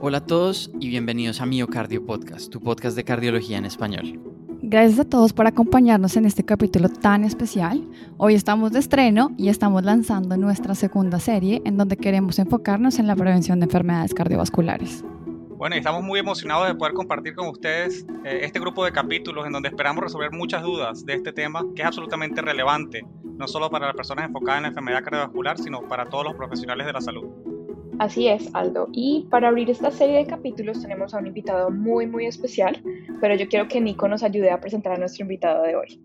Hola a todos y bienvenidos a Miocardio Podcast, tu podcast de cardiología en español. Gracias a todos por acompañarnos en este capítulo tan especial. Hoy estamos de estreno y estamos lanzando nuestra segunda serie en donde queremos enfocarnos en la prevención de enfermedades cardiovasculares. Bueno, y estamos muy emocionados de poder compartir con ustedes eh, este grupo de capítulos en donde esperamos resolver muchas dudas de este tema que es absolutamente relevante, no solo para las personas enfocadas en la enfermedad cardiovascular, sino para todos los profesionales de la salud. Así es, Aldo. Y para abrir esta serie de capítulos tenemos a un invitado muy, muy especial, pero yo quiero que Nico nos ayude a presentar a nuestro invitado de hoy.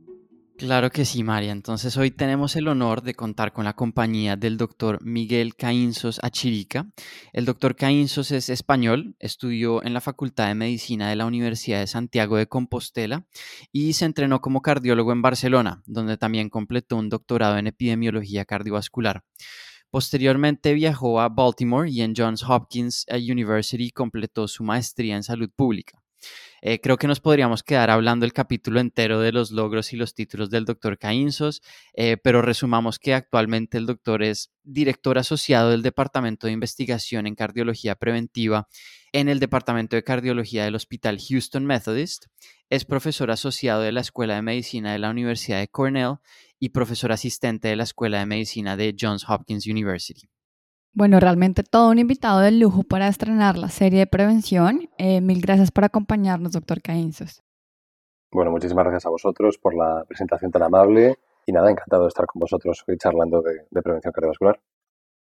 Claro que sí, María. Entonces hoy tenemos el honor de contar con la compañía del doctor Miguel Caínzos Achirica. El doctor Caínzos es español, estudió en la Facultad de Medicina de la Universidad de Santiago de Compostela y se entrenó como cardiólogo en Barcelona, donde también completó un doctorado en epidemiología cardiovascular. Posteriormente viajó a Baltimore y en Johns Hopkins University completó su maestría en salud pública. Eh, creo que nos podríamos quedar hablando el capítulo entero de los logros y los títulos del doctor Caínzos, eh, pero resumamos que actualmente el doctor es director asociado del Departamento de Investigación en Cardiología Preventiva en el Departamento de Cardiología del Hospital Houston Methodist, es profesor asociado de la Escuela de Medicina de la Universidad de Cornell y profesor asistente de la Escuela de Medicina de Johns Hopkins University. Bueno, realmente todo un invitado de lujo para estrenar la serie de prevención. Eh, mil gracias por acompañarnos, doctor Caínzos. Bueno, muchísimas gracias a vosotros por la presentación tan amable y nada, encantado de estar con vosotros hoy charlando de, prevención cardiovascular.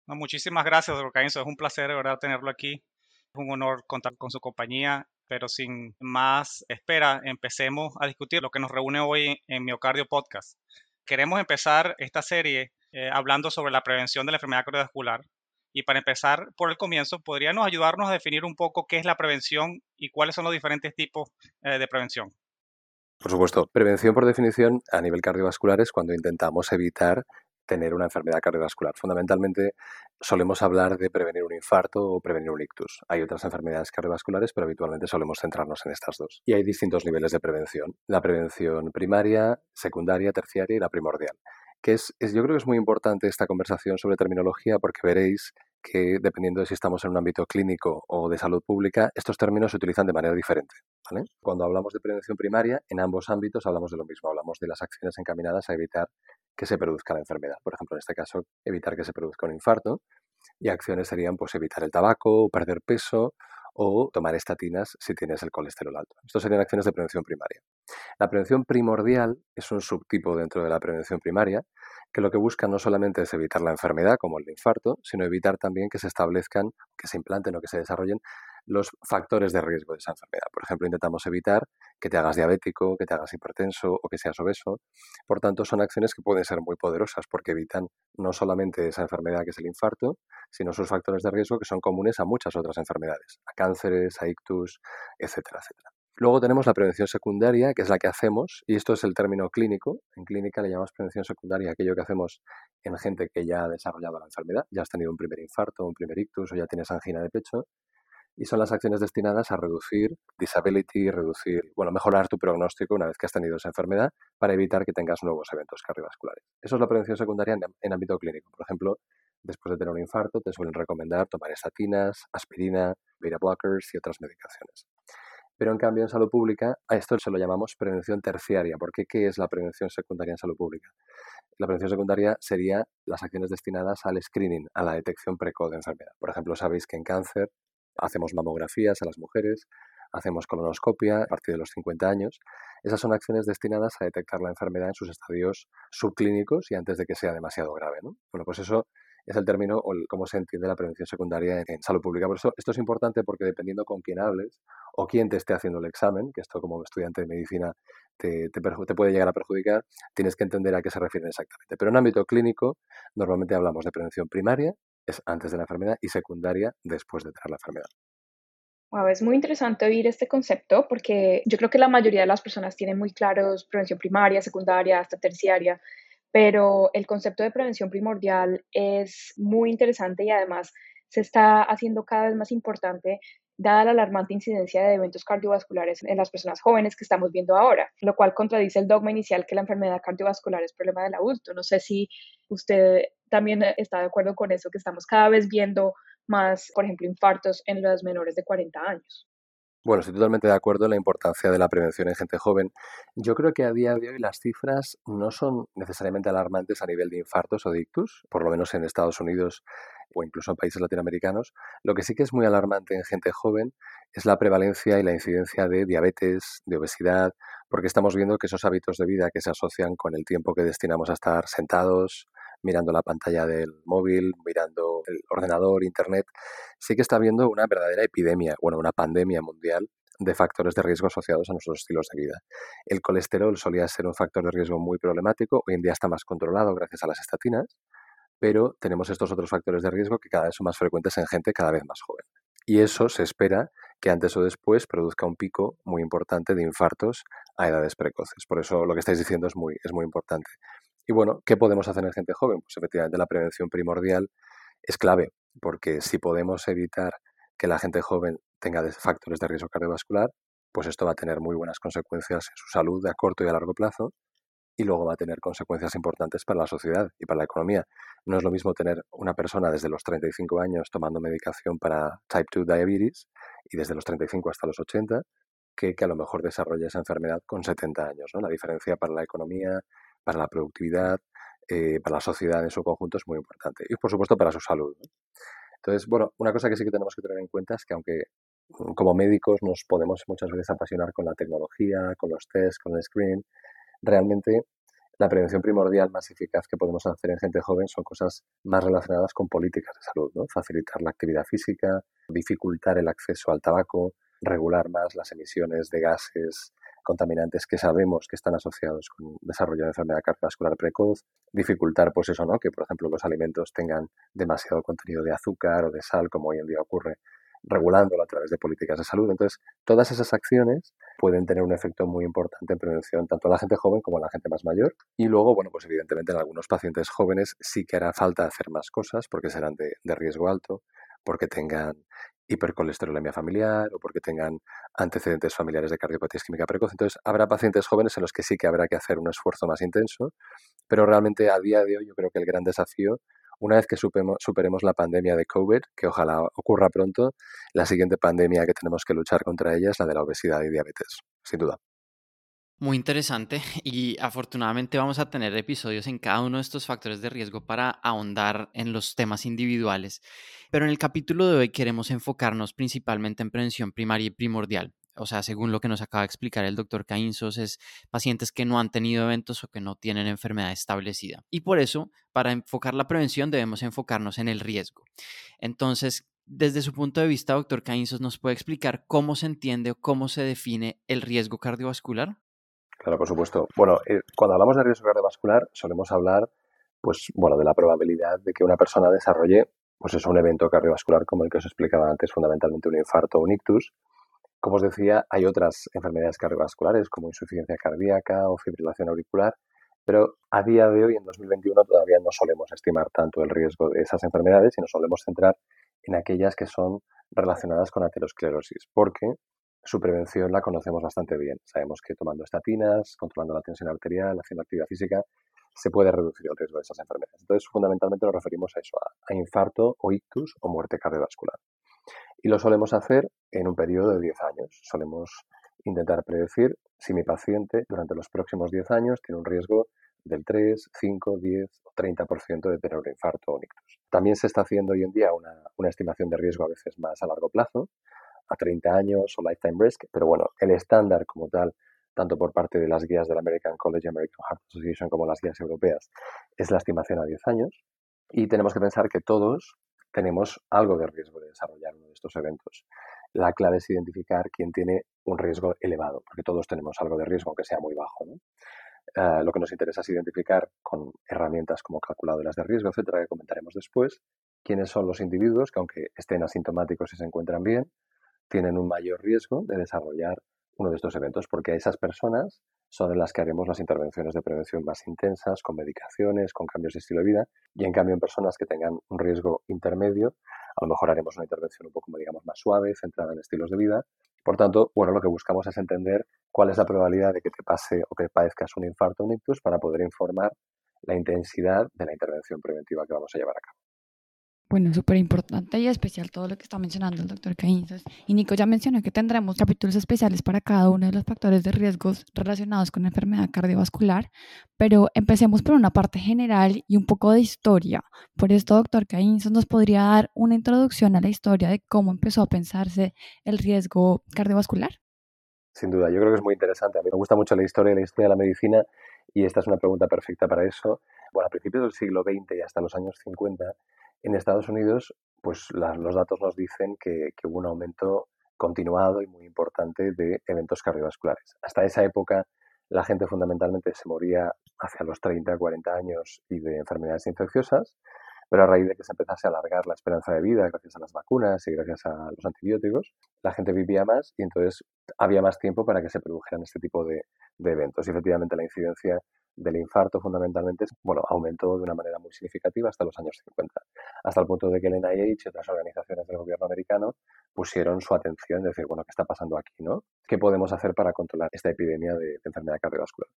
muchísimas gracias, doctor Caínzos. Es un placer, de verdad, tenerlo aquí. Es un honor contar con su compañía, pero sin más espera, empecemos a discutir lo que nos reúne hoy en Miocardio Podcast queremos empezar esta serie eh, hablando sobre la prevención de la enfermedad cardiovascular. Y para empezar por el comienzo, ¿podríamos ayudarnos a definir un poco qué es la prevención y cuáles son los diferentes tipos eh, de prevención? Por supuesto, prevención por definición a nivel cardiovascular es cuando intentamos evitar tener una enfermedad cardiovascular. Fundamentalmente solemos hablar de prevenir un infarto o prevenir un ictus. Hay otras enfermedades cardiovasculares, pero habitualmente solemos centrarnos en estas dos. Y hay distintos niveles de prevención. La prevención primaria, secundaria, terciaria y la primordial. Que es, yo creo que es muy importante esta conversación sobre terminología porque veréis que dependiendo de si estamos en un ámbito clínico o de salud pública, estos términos se utilizan de manera diferente. Cuando hablamos de prevención primaria, en ambos ámbitos hablamos de lo mismo, hablamos de las acciones encaminadas a evitar que se produzca la enfermedad. Por ejemplo, en este caso, evitar que se produzca un infarto y acciones serían pues evitar el tabaco, perder peso o tomar estatinas si tienes el colesterol alto. Estos serían acciones de prevención primaria. La prevención primordial es un subtipo dentro de la prevención primaria que lo que busca no solamente es evitar la enfermedad como el infarto, sino evitar también que se establezcan, que se implanten o que se desarrollen los factores de riesgo de esa enfermedad. Por ejemplo, intentamos evitar que te hagas diabético, que te hagas hipertenso o que seas obeso. Por tanto, son acciones que pueden ser muy poderosas porque evitan no solamente esa enfermedad que es el infarto, sino sus factores de riesgo que son comunes a muchas otras enfermedades, a cánceres, a ictus, etcétera, etcétera. Luego tenemos la prevención secundaria, que es la que hacemos, y esto es el término clínico. En clínica le llamamos prevención secundaria aquello que hacemos en gente que ya ha desarrollado la enfermedad, ya has tenido un primer infarto, un primer ictus o ya tienes angina de pecho, y son las acciones destinadas a reducir disability, reducir, bueno, mejorar tu pronóstico una vez que has tenido esa enfermedad para evitar que tengas nuevos eventos cardiovasculares. Eso es la prevención secundaria en, ámbito clínico. Por ejemplo, después de tener un infarto, te suelen recomendar tomar estatinas, aspirina, beta blockers y otras medicaciones. Pero en cambio en salud pública a esto se lo llamamos prevención terciaria. ¿Por qué? ¿Qué es la prevención secundaria en salud pública? La prevención secundaria sería las acciones destinadas al screening, a la detección precoz de enfermedad. Por ejemplo, sabéis que en cáncer hacemos mamografías a las mujeres, hacemos colonoscopia a partir de los 50 años. Esas son acciones destinadas a detectar la enfermedad en sus estadios subclínicos y antes de que sea demasiado grave. Bueno, pues eso es el término o cómo se entiende la prevención secundaria en, salud pública. Por eso esto es importante porque dependiendo con quién hables o quién te esté haciendo el examen, que esto como estudiante de medicina te, te, te, puede llegar a perjudicar, tienes que entender a qué se refieren exactamente. Pero en ámbito clínico, normalmente hablamos de prevención primaria, es antes de la enfermedad, y secundaria después de tener la enfermedad. Wow, es muy interesante oír este concepto porque yo creo que la mayoría de las personas tienen muy claros prevención primaria, secundaria, hasta terciaria, pero el concepto de prevención primordial es muy interesante y además se está haciendo cada vez más importante dada la alarmante incidencia de eventos cardiovasculares en las personas jóvenes que estamos viendo ahora, lo cual contradice el dogma inicial que la enfermedad cardiovascular es problema del adulto. No sé si usted también está de acuerdo con eso, que estamos cada vez viendo más, por ejemplo, infartos en los menores de 40 años. Bueno, estoy totalmente de acuerdo en la importancia de la prevención en gente joven. Yo creo que a día de hoy las cifras no son necesariamente alarmantes a nivel de infartos o de ictus, por lo menos en Estados Unidos o incluso en países latinoamericanos. Lo que sí que es muy alarmante en gente joven es la prevalencia y la incidencia de diabetes, de obesidad, porque estamos viendo que esos hábitos de vida que se asocian con el tiempo que destinamos a estar sentados, mirando la pantalla del móvil, mirando el ordenador, internet, sí que está habiendo una verdadera epidemia, bueno, una pandemia mundial de factores de riesgo asociados a nuestros estilos de vida. El colesterol solía ser un factor de riesgo muy problemático, hoy en día está más controlado gracias a las estatinas, pero tenemos estos otros factores de riesgo que cada vez son más frecuentes en gente cada vez más joven. Y eso se espera que antes o después produzca un pico muy importante de infartos a edades precoces. Por eso lo que estáis diciendo es muy, es muy importante. Y bueno, ¿qué podemos hacer en gente joven? Pues efectivamente la prevención primordial es clave, porque si podemos evitar que la gente joven tenga factores de riesgo cardiovascular, pues esto va a tener muy buenas consecuencias en su salud a corto y a largo plazo y luego va a tener consecuencias importantes para la sociedad y para la economía. No es lo mismo tener una persona desde los 35 años tomando medicación para type 2 diabetes y desde los 35 hasta los 80 que, que a lo mejor desarrolle esa enfermedad con 70 años. ¿no? La diferencia para la economía, para la productividad, eh, para la sociedad en su conjunto es muy importante. Y por supuesto para su salud. Entonces, bueno, una cosa que sí que tenemos que tener en cuenta es que aunque mm, como médicos nos podemos muchas veces apasionar con la tecnología, con los tests, con el screen, realmente la prevención primordial más eficaz que podemos hacer en gente joven son cosas más relacionadas con políticas de salud, ¿no? Facilitar la actividad física, dificultar el acceso al tabaco, regular más las emisiones de gases contaminantes que sabemos que están asociados con desarrollo de enfermedad cardiovascular precoz, dificultar pues eso, ¿no? Que por ejemplo los alimentos tengan demasiado contenido de azúcar o de sal, como hoy en día ocurre, regulándolo a través de políticas de salud. Entonces, todas esas acciones pueden tener un efecto muy importante en prevención tanto a la gente joven como a la gente más mayor. Y luego, bueno, pues evidentemente en algunos pacientes jóvenes sí que hará falta hacer más cosas porque serán de riesgo alto, porque tengan hipercolesterolemia familiar o porque tengan antecedentes familiares de cardiopatía isquémica precoz. Entonces, habrá pacientes jóvenes en los que sí que habrá que hacer un esfuerzo más intenso, pero realmente a día de hoy yo creo que el gran desafío, una vez que superemos la pandemia de COVID, que ojalá ocurra pronto, la siguiente pandemia que tenemos que luchar contra ella es la de la obesidad y diabetes, sin duda. Muy interesante y afortunadamente vamos a tener episodios en cada uno de estos factores de riesgo para ahondar en los temas individuales. Pero en el capítulo de hoy queremos enfocarnos principalmente en prevención primaria y primordial. O sea, según lo que nos acaba de explicar el doctor Caínzos, es pacientes que no han tenido eventos o que no tienen enfermedad establecida. Y por eso, para enfocar la prevención, debemos enfocarnos en el riesgo. Entonces, desde su punto de vista, doctor Caínzos, ¿nos puede explicar cómo se entiende o cómo se define el riesgo cardiovascular? Claro, por supuesto. Bueno, eh, cuando hablamos de riesgo cardiovascular solemos hablar, pues, bueno, de la probabilidad de que una persona desarrolle, pues es un evento cardiovascular como el que os explicaba antes, fundamentalmente un infarto o un ictus. Como os decía, hay otras enfermedades cardiovasculares como insuficiencia cardíaca o fibrilación auricular, pero a día de hoy, en 2021, todavía no solemos estimar tanto el riesgo de esas enfermedades y nos solemos centrar en aquellas que son relacionadas con aterosclerosis, porque su prevención la conocemos bastante bien. Sabemos que tomando estatinas, controlando la tensión arterial, haciendo actividad física, se puede reducir el riesgo de esas enfermedades. Entonces, fundamentalmente nos referimos a eso, a, infarto o ictus o muerte cardiovascular. Y lo solemos hacer en un periodo de 10 años. Solemos intentar predecir si mi paciente durante los próximos 10 años tiene un riesgo del 3, 5, 10 o 30% de tener un infarto o un ictus. También se está haciendo hoy en día una, una estimación de riesgo a veces más a largo plazo, a 30 años o lifetime risk, pero bueno, el estándar como tal, tanto por parte de las guías del American College American Heart Association como las guías europeas, es la estimación a 10 años. Y tenemos que pensar que todos tenemos algo de riesgo de desarrollar uno de estos eventos. La clave es identificar quién tiene un riesgo elevado, porque todos tenemos algo de riesgo, aunque sea muy bajo. Eh, lo que nos interesa es identificar con herramientas como calculadoras de riesgo, etcétera, que comentaremos después, quiénes son los individuos que, aunque estén asintomáticos y se encuentran bien, tienen un mayor riesgo de desarrollar uno de estos eventos, porque a esas personas son las que haremos las intervenciones de prevención más intensas, con medicaciones, con cambios de estilo de vida, y en cambio en personas que tengan un riesgo intermedio, a lo mejor haremos una intervención un poco, digamos, más suave, centrada en estilos de vida. Por tanto, bueno, lo que buscamos es entender cuál es la probabilidad de que te pase o que padezcas un infarto o un ictus para poder informar la intensidad de la intervención preventiva que vamos a llevar a cabo. Bueno, súper importante y especial todo lo que está mencionando el doctor Caínzas. Y Nico ya mencionó que tendremos capítulos especiales para cada uno de los factores de riesgos relacionados con la enfermedad cardiovascular, pero empecemos por una parte general y un poco de historia. Por esto, doctor Caínzas nos podría dar una introducción a la historia de cómo empezó a pensarse el riesgo cardiovascular. Sin duda, yo creo que es muy interesante. A mí me gusta mucho la historia y la historia de la medicina y esta es una pregunta perfecta para eso. Bueno, a principios del siglo XX y hasta los años 50 en Estados Unidos, pues los datos nos dicen que, hubo un aumento continuado y muy importante de eventos cardiovasculares. Hasta esa época, la gente fundamentalmente se moría hacia los 30, 40 años y de enfermedades infecciosas, pero a raíz de que se empezase a alargar la esperanza de vida gracias a las vacunas y gracias a los antibióticos, la gente vivía más y entonces había más tiempo para que se produjeran este tipo de, de eventos. Y efectivamente la incidencia del infarto fundamentalmente bueno, aumentó de una manera muy significativa hasta los años 50, hasta el punto de que el NIH y otras organizaciones del gobierno americano pusieron su atención en decir, bueno, ¿qué está pasando aquí? ¿no? ¿Qué podemos hacer para controlar esta epidemia de, enfermedad cardiovascular?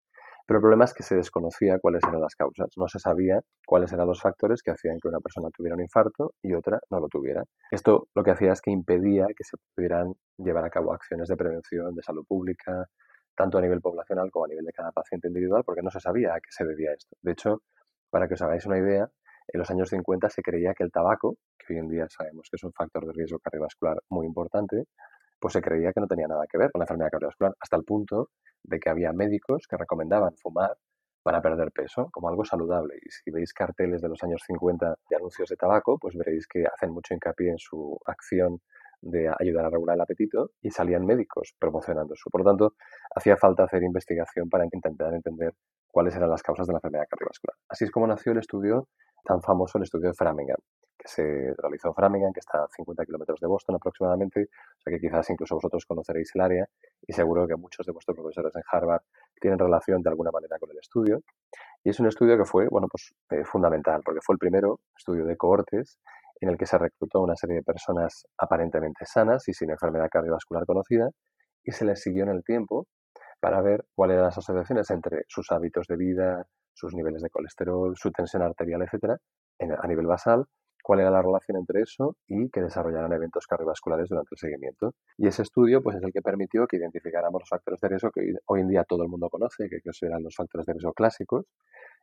Pero el problema es que se desconocía cuáles eran las causas, no se sabía cuáles eran los factores que hacían que una persona tuviera un infarto y otra no lo tuviera. Esto lo que hacía es que impedía que se pudieran llevar a cabo acciones de prevención, de salud pública, tanto a nivel poblacional como a nivel de cada paciente individual, porque no se sabía a qué se debía esto. De hecho, para que os hagáis una idea, en los años 50 se creía que el tabaco, que hoy en día sabemos que es un factor de riesgo cardiovascular muy importante, pues se creía que no tenía nada que ver con la enfermedad cardiovascular, hasta el punto de que había médicos que recomendaban fumar para perder peso como algo saludable. Y si veis carteles de los años 50 de anuncios de tabaco, pues veréis que hacen mucho hincapié en su acción de ayudar a regular el apetito y salían médicos promocionando eso. Por lo tanto, hacía falta hacer investigación para intentar entender cuáles eran las causas de la enfermedad cardiovascular. Así es como nació el estudio tan famoso, el estudio de Framingham, que se realizó en Framingham, que está a 50 kilómetros de Boston aproximadamente, o sea que quizás incluso vosotros conoceréis el área y seguro que muchos de vuestros profesores en Harvard tienen relación de alguna manera con el estudio. Y es un estudio que fue, bueno, pues eh, fundamental, porque fue el primero estudio de cohortes en el que se reclutó una serie de personas aparentemente sanas y sin enfermedad cardiovascular conocida y se les siguió en el tiempo para ver cuáles eran las asociaciones entre sus hábitos de vida, sus niveles de colesterol, su tensión arterial, etcétera, a nivel basal, cuál era la relación entre eso y que desarrollaran eventos cardiovasculares durante el seguimiento. Y ese estudio pues, es el que permitió que identificáramos los factores de riesgo que hoy en día todo el mundo conoce, que eran los factores de riesgo clásicos,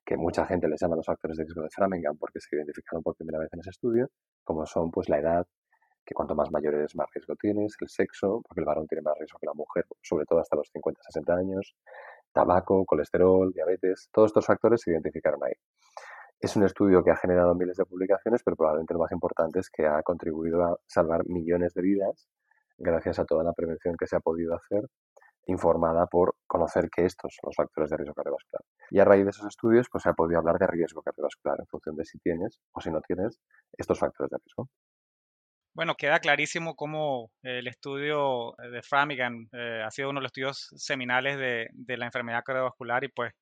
que mucha gente les llama los factores de riesgo de Framingham porque se identificaron por primera vez en ese estudio, como son pues la edad, que cuanto más mayor eres más riesgo tienes, el sexo, porque el varón tiene más riesgo que la mujer, sobre todo hasta los 50-60 años, tabaco, colesterol, diabetes, todos estos factores se identificaron ahí. Es un estudio que ha generado miles de publicaciones, pero probablemente lo más importante es que ha contribuido a salvar millones de vidas gracias a toda la prevención que se ha podido hacer informada por conocer que estos son los factores de riesgo cardiovascular. Y a raíz de esos estudios, pues se ha podido hablar de riesgo cardiovascular en función de si tienes o si no tienes estos factores de riesgo. Bueno, queda clarísimo cómo el estudio de Framingham eh, ha sido uno de los estudios seminales de, de la enfermedad cardiovascular y pues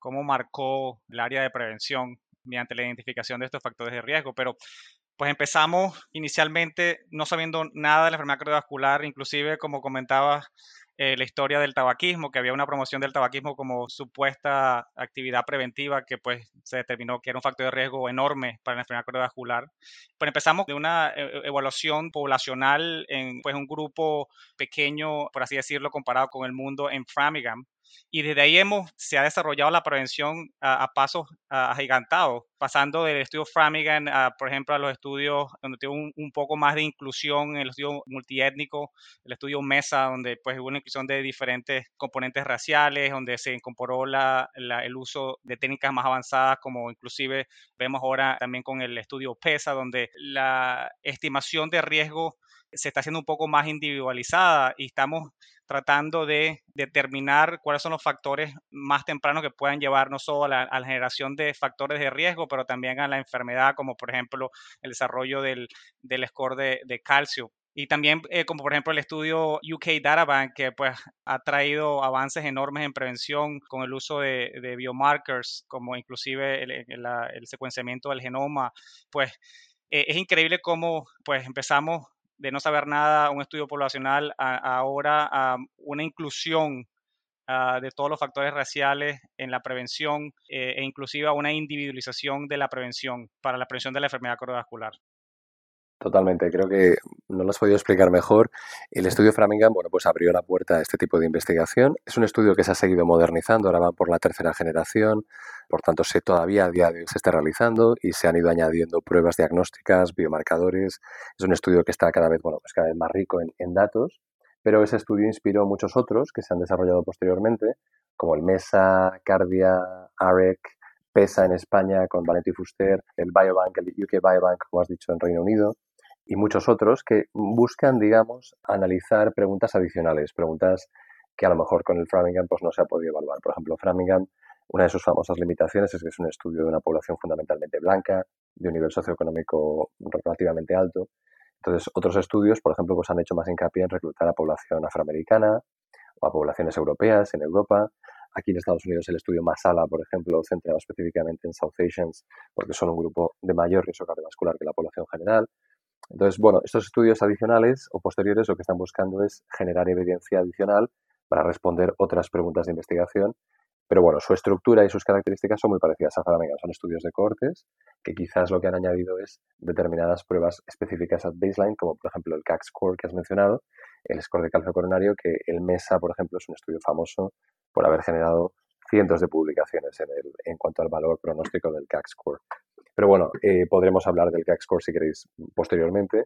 cómo marcó el área de prevención mediante la identificación de estos factores de riesgo. Pero pues empezamos inicialmente no sabiendo nada de la enfermedad cardiovascular, inclusive como comentaba eh, la historia del tabaquismo, que había una promoción del tabaquismo como supuesta actividad preventiva que pues se determinó que era un factor de riesgo enorme para la enfermedad cardiovascular. Pues empezamos de una eh, evaluación poblacional en pues un grupo pequeño, por así decirlo, comparado con el mundo en Framingham, y desde ahí hemos, se ha desarrollado la prevención a, pasos agigantados, pasando del estudio Framingham, a, por ejemplo, a los estudios donde tuvo un, poco más de inclusión, el estudio multiétnico, el estudio MESA, donde pues hubo una inclusión de diferentes componentes raciales, donde se incorporó la, el uso de técnicas más avanzadas, como inclusive vemos ahora también con el estudio PESA, donde la estimación de riesgo se está haciendo un poco más individualizada y estamos tratando de determinar cuáles son los factores más tempranos que puedan llevar no solo a la, generación de factores de riesgo, pero también a la enfermedad, como por ejemplo el desarrollo del, del score de, calcio. Y también, eh, como por ejemplo el estudio UK Databank, que pues ha traído avances enormes en prevención con el uso de, biomarkers, como inclusive el, el, secuenciamiento del genoma, pues eh, es increíble cómo pues empezamos de no saber nada, un estudio poblacional, ahora a una inclusión ah, de todos los factores raciales en la prevención eh, e inclusive a una individualización de la prevención para la prevención de la enfermedad cardiovascular. Totalmente, creo que no lo has podido explicar mejor. El estudio Framingham, bueno, pues abrió la puerta a este tipo de investigación. Es un estudio que se ha seguido modernizando, ahora van por la tercera generación, por tanto, se todavía a día de hoy se está realizando y se han ido añadiendo pruebas diagnósticas, biomarcadores. Es un estudio que está cada vez, bueno, pues cada vez más rico en, datos, pero ese estudio inspiró muchos otros que se han desarrollado posteriormente, como el MESA, Cardia, AREC, PESA en España con Valenti Fuster, el Biobank, el UK Biobank, como has dicho, en Reino Unido, y muchos otros que buscan, digamos, analizar preguntas adicionales, preguntas que a lo mejor con el Framingham pues, no se ha podido evaluar. Por ejemplo, Framingham, una de sus famosas limitaciones es que es un estudio de una población fundamentalmente blanca, de un nivel socioeconómico relativamente alto. Entonces, otros estudios, por ejemplo, pues han hecho más hincapié en reclutar a población afroamericana o a poblaciones europeas en Europa. Aquí en Estados Unidos el estudio Masala, por ejemplo, centrado específicamente en South Asians, porque son un grupo de mayor riesgo cardiovascular que la población general. Entonces, bueno, estos estudios adicionales o posteriores lo que están buscando es generar evidencia adicional para responder otras preguntas de investigación. Pero bueno, su estructura y sus características son muy parecidas a Framingham. Son estudios de cohortes que quizás lo que han añadido es determinadas pruebas específicas al baseline, como por ejemplo el CAC score que has mencionado, el score de calcio coronario, que el MESA, por ejemplo, es un estudio famoso por haber generado cientos de publicaciones en, el, en cuanto al valor pronóstico del CAC score. Pero bueno, eh, podremos hablar del CAC Score si queréis posteriormente.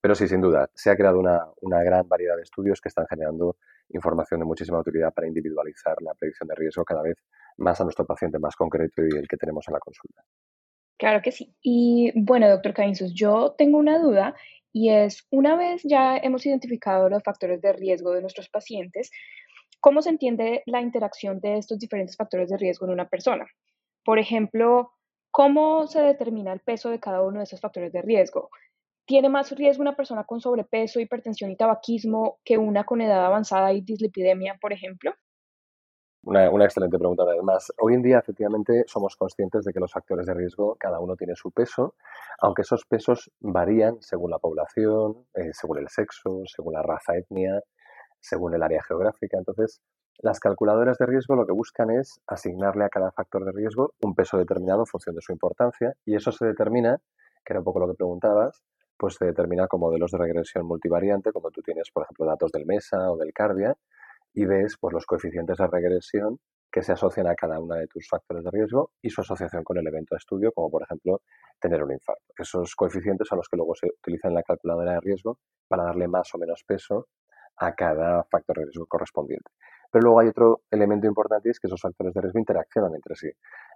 Pero sí, sin duda, se ha creado una, gran variedad de estudios que están generando información de muchísima utilidad para individualizar la predicción de riesgo cada vez más a nuestro paciente más concreto y el que tenemos en la consulta. Claro que sí. Y bueno, doctor Cainzos, yo tengo una duda y es, una vez ya hemos identificado los factores de riesgo de nuestros pacientes, ¿cómo se entiende la interacción de estos diferentes factores de riesgo en una persona? Por ejemplo, ¿Cómo se determina el peso de cada uno de esos factores de riesgo? ¿Tiene más riesgo una persona con sobrepeso, hipertensión y tabaquismo que una con edad avanzada y dislipidemia, por ejemplo? Una, una, excelente pregunta, además. Hoy en día, efectivamente, somos conscientes de que los factores de riesgo, cada uno tiene su peso, aunque esos pesos varían según la población, eh, según el sexo, según la raza, etnia, según el área geográfica. Entonces, las calculadoras de riesgo lo que buscan es asignarle a cada factor de riesgo un peso determinado en función de su importancia y eso se determina, que era un poco lo que preguntabas, pues se determina con modelos de regresión multivariante, como tú tienes, por ejemplo, datos del MESA o del CARDIA, y ves pues, los coeficientes de regresión que se asocian a cada uno de tus factores de riesgo y su asociación con el evento de estudio, como por ejemplo tener un infarto. Esos coeficientes son los que luego se utilizan en la calculadora de riesgo para darle más o menos peso a cada factor de riesgo correspondiente. Pero luego hay otro elemento importante es que esos factores de riesgo interaccionan entre sí.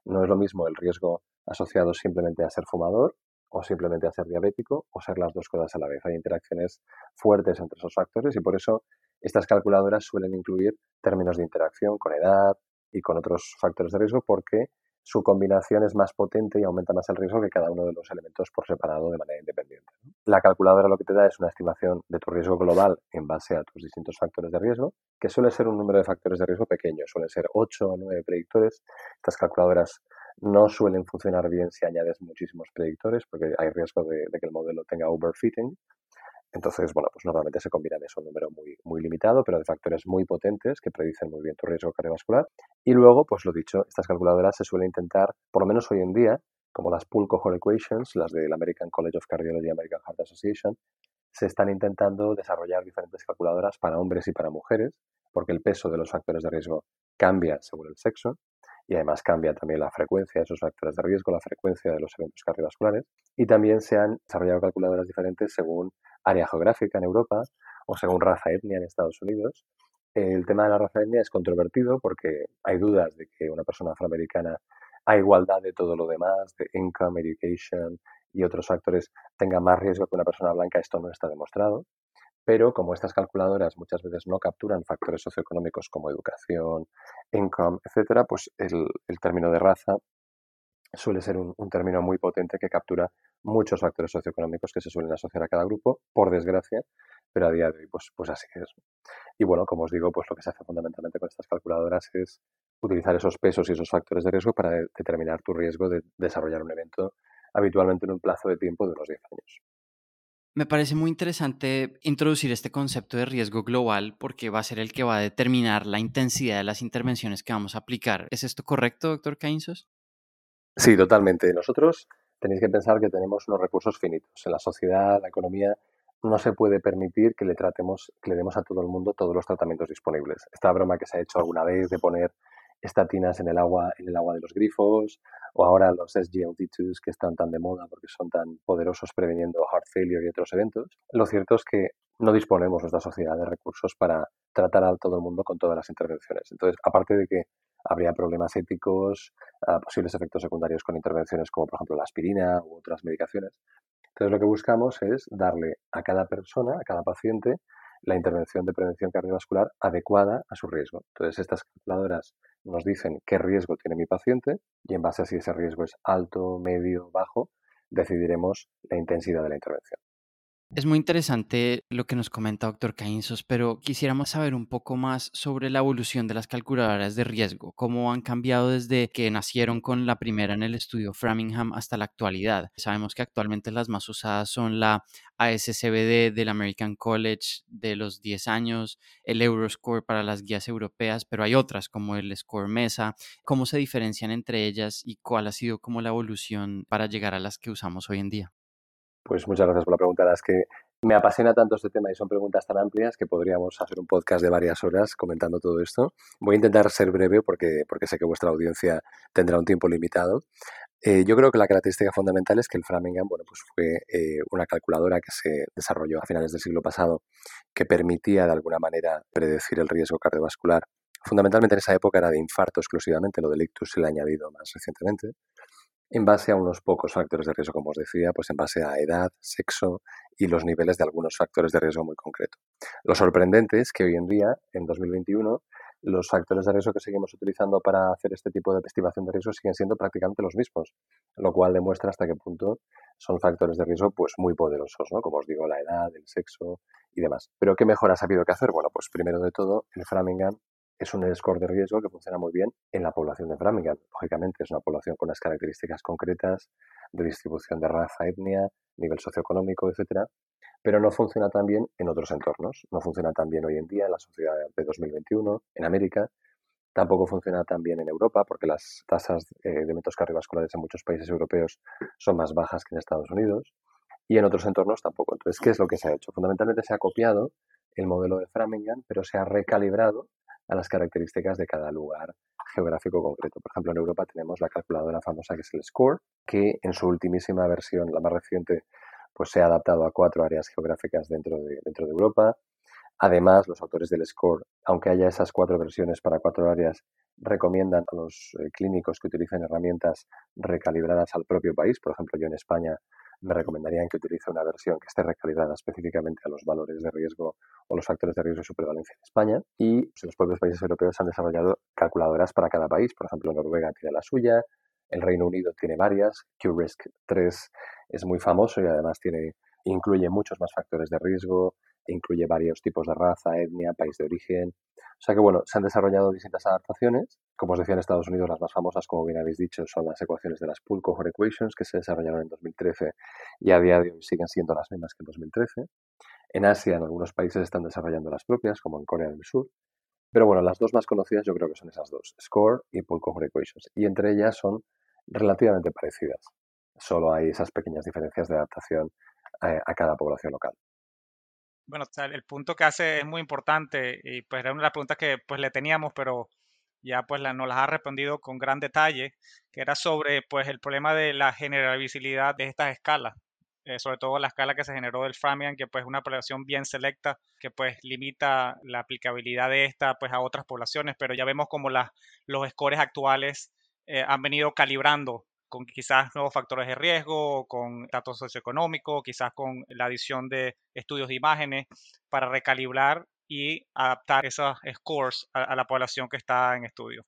No es lo mismo el riesgo asociado simplemente a ser fumador o simplemente a ser diabético o ser las dos cosas a la vez. Hay interacciones fuertes entre esos factores y por eso estas calculadoras suelen incluir términos de interacción con edad y con otros factores de riesgo porque su combinación es más potente y aumenta más el riesgo que cada uno de los elementos por separado de manera independiente. La calculadora lo que te da es una estimación de tu riesgo global en base a tus distintos factores de riesgo, que suele ser un número de factores de riesgo pequeño, suelen ser 8 o 9 predictores. Estas calculadoras no suelen funcionar bien si añades muchísimos predictores porque hay riesgo de, de que el modelo tenga overfitting entonces, bueno, pues normalmente se combinan eso, un número muy, muy limitado, pero de factores muy potentes que predicen muy bien tu riesgo cardiovascular. Y luego, pues lo dicho, estas calculadoras se suelen intentar, por lo menos hoy en día, como las Pool Cohort Equations, las del American College of Cardiology American Heart Association, se están intentando desarrollar diferentes calculadoras para hombres y para mujeres, porque el peso de los factores de riesgo cambia según el sexo y además cambia también la frecuencia de esos factores de riesgo, la frecuencia de los eventos cardiovasculares. Y también se han desarrollado calculadoras diferentes según área geográfica en Europa o según raza etnia en Estados Unidos. El tema de la raza etnia es controvertido porque hay dudas de que una persona afroamericana, a igualdad de todo lo demás, de income, education y otros factores, tenga más riesgo que una persona blanca. Esto no está demostrado. Pero como estas calculadoras muchas veces no capturan factores socioeconómicos como educación, income, etcétera, pues el, el término de raza suele ser un, término muy potente que captura muchos factores socioeconómicos que se suelen asociar a cada grupo, por desgracia, pero a día de hoy pues, pues así es. Y bueno, como os digo, pues lo que se hace fundamentalmente con estas calculadoras es utilizar esos pesos y esos factores de riesgo para determinar tu riesgo de desarrollar un evento habitualmente en un plazo de tiempo de unos 10 años. Me parece muy interesante introducir este concepto de riesgo global porque va a ser el que va a determinar la intensidad de las intervenciones que vamos a aplicar. ¿Es esto correcto, doctor Cainzos? Sí, totalmente. Nosotros tenéis que pensar que tenemos unos recursos finitos. En la sociedad, la economía, no se puede permitir que le tratemos, que le demos a todo el mundo todos los tratamientos disponibles. Esta broma que se ha hecho alguna vez de poner estatinas en el agua, en el agua de los grifos, o ahora los SGLT2 que están tan de moda porque son tan poderosos preveniendo heart failure y otros eventos. Lo cierto es que no disponemos nuestra sociedad de recursos para tratar a todo el mundo con todas las intervenciones. Entonces, aparte de que habría problemas éticos, ah, posibles efectos secundarios con intervenciones como por ejemplo la aspirina u otras medicaciones. Entonces lo que buscamos es darle a cada persona, a cada paciente, la intervención de prevención cardiovascular adecuada a su riesgo. Entonces estas calculadoras nos dicen qué riesgo tiene mi paciente y en base a si ese riesgo es alto, medio, bajo, decidiremos la intensidad de la intervención. Es muy interesante lo que nos comenta doctor Caínzos, pero quisiéramos saber un poco más sobre la evolución de las calculadoras de riesgo, cómo han cambiado desde que nacieron con la primera en el estudio Framingham hasta la actualidad. Sabemos que actualmente las más usadas son la ASCBD del American College de los 10 años, el Euroscore para las guías europeas, pero hay otras como el Score Mesa. ¿Cómo se diferencian entre ellas y cuál ha sido como la evolución para llegar a las que usamos hoy en día? Pues muchas gracias por la pregunta. es que me apasiona tanto este tema y son preguntas tan amplias que podríamos hacer un podcast de varias horas comentando todo esto. Voy a intentar ser breve porque, porque sé que vuestra audiencia tendrá un tiempo limitado. Eh, yo creo que la característica fundamental es que el Framingham bueno, pues fue eh, una calculadora que se desarrolló a finales del siglo pasado que permitía de alguna manera predecir el riesgo cardiovascular. Fundamentalmente en esa época era de infarto exclusivamente, lo del ictus se le ha añadido más recientemente en base a unos pocos factores de riesgo, como os decía, pues en base a edad, sexo y los niveles de algunos factores de riesgo muy concreto. Lo sorprendente es que hoy en día, en 2021, los factores de riesgo que seguimos utilizando para hacer este tipo de estimación de riesgo siguen siendo prácticamente los mismos, lo cual demuestra hasta qué punto son factores de riesgo pues muy poderosos, ¿no? Como os digo, la edad, el sexo y demás. Pero ¿qué mejor ha sabido que hacer? Bueno, pues primero de todo, el Framingham es un score de riesgo que funciona muy bien en la población de Framingham. Lógicamente es una población con unas características concretas de distribución de raza, etnia, nivel socioeconómico, etcétera, pero no funciona tan bien en otros entornos. No funciona tan bien hoy en día en la sociedad de 2021, en América. Tampoco funciona tan bien en Europa porque las tasas eh, de eventos cardiovasculares en muchos países europeos son más bajas que en Estados Unidos y en otros entornos tampoco. Entonces, ¿qué es lo que se ha hecho? Fundamentalmente se ha copiado el modelo de Framingham, pero se ha recalibrado a las características de cada lugar geográfico concreto. Por ejemplo, en Europa tenemos la calculadora famosa que es el SCORE, que en su ultimísima versión, la más reciente, pues se ha adaptado a cuatro áreas geográficas dentro de, dentro de Europa. Además, los autores del SCORE, aunque haya esas cuatro versiones para cuatro áreas, recomiendan a los eh, clínicos que utilicen herramientas recalibradas al propio país. Por ejemplo, yo en España me recomendarían que utilice una versión que esté recalibrada específicamente a los valores de riesgo o los factores de riesgo de supervalencia en España. Y pues, los propios países europeos han desarrollado calculadoras para cada país. Por ejemplo, Noruega tiene la suya, el Reino Unido tiene varias, QRISK 3 es muy famoso y además tiene, incluye muchos más factores de riesgo, incluye varios tipos de raza, etnia, país de origen. O sea que, bueno, se han desarrollado distintas adaptaciones. Como os decía, en Estados Unidos las más famosas, como bien habéis dicho, son las ecuaciones de las Pool Cohort Equations, que se desarrollaron en 2013 y a día de hoy siguen siendo las mismas que en 2013. En Asia, en algunos países están desarrollando las propias, como en Corea del Sur. Pero bueno, las dos más conocidas yo creo que son esas dos, SCORE y Pool Cohort Equations. Y entre ellas son relativamente parecidas. Solo hay esas pequeñas diferencias de adaptación a, a cada población local bueno, el punto que hace es muy importante y pues era una de las preguntas que pues le teníamos, pero ya pues la, nos las ha respondido con gran detalle, que era sobre pues el problema de la generabilidad de estas escalas, eh, sobre todo la escala que se generó del Framingham, que pues es una población bien selecta, que pues limita la aplicabilidad de esta pues a otras poblaciones, pero ya vemos como las, los scores actuales eh, han venido calibrando con quizás nuevos factores de riesgo, con datos socioeconómicos, quizás con la adición de estudios de imágenes para recalibrar y adaptar esos scores a, la población que está en estudio.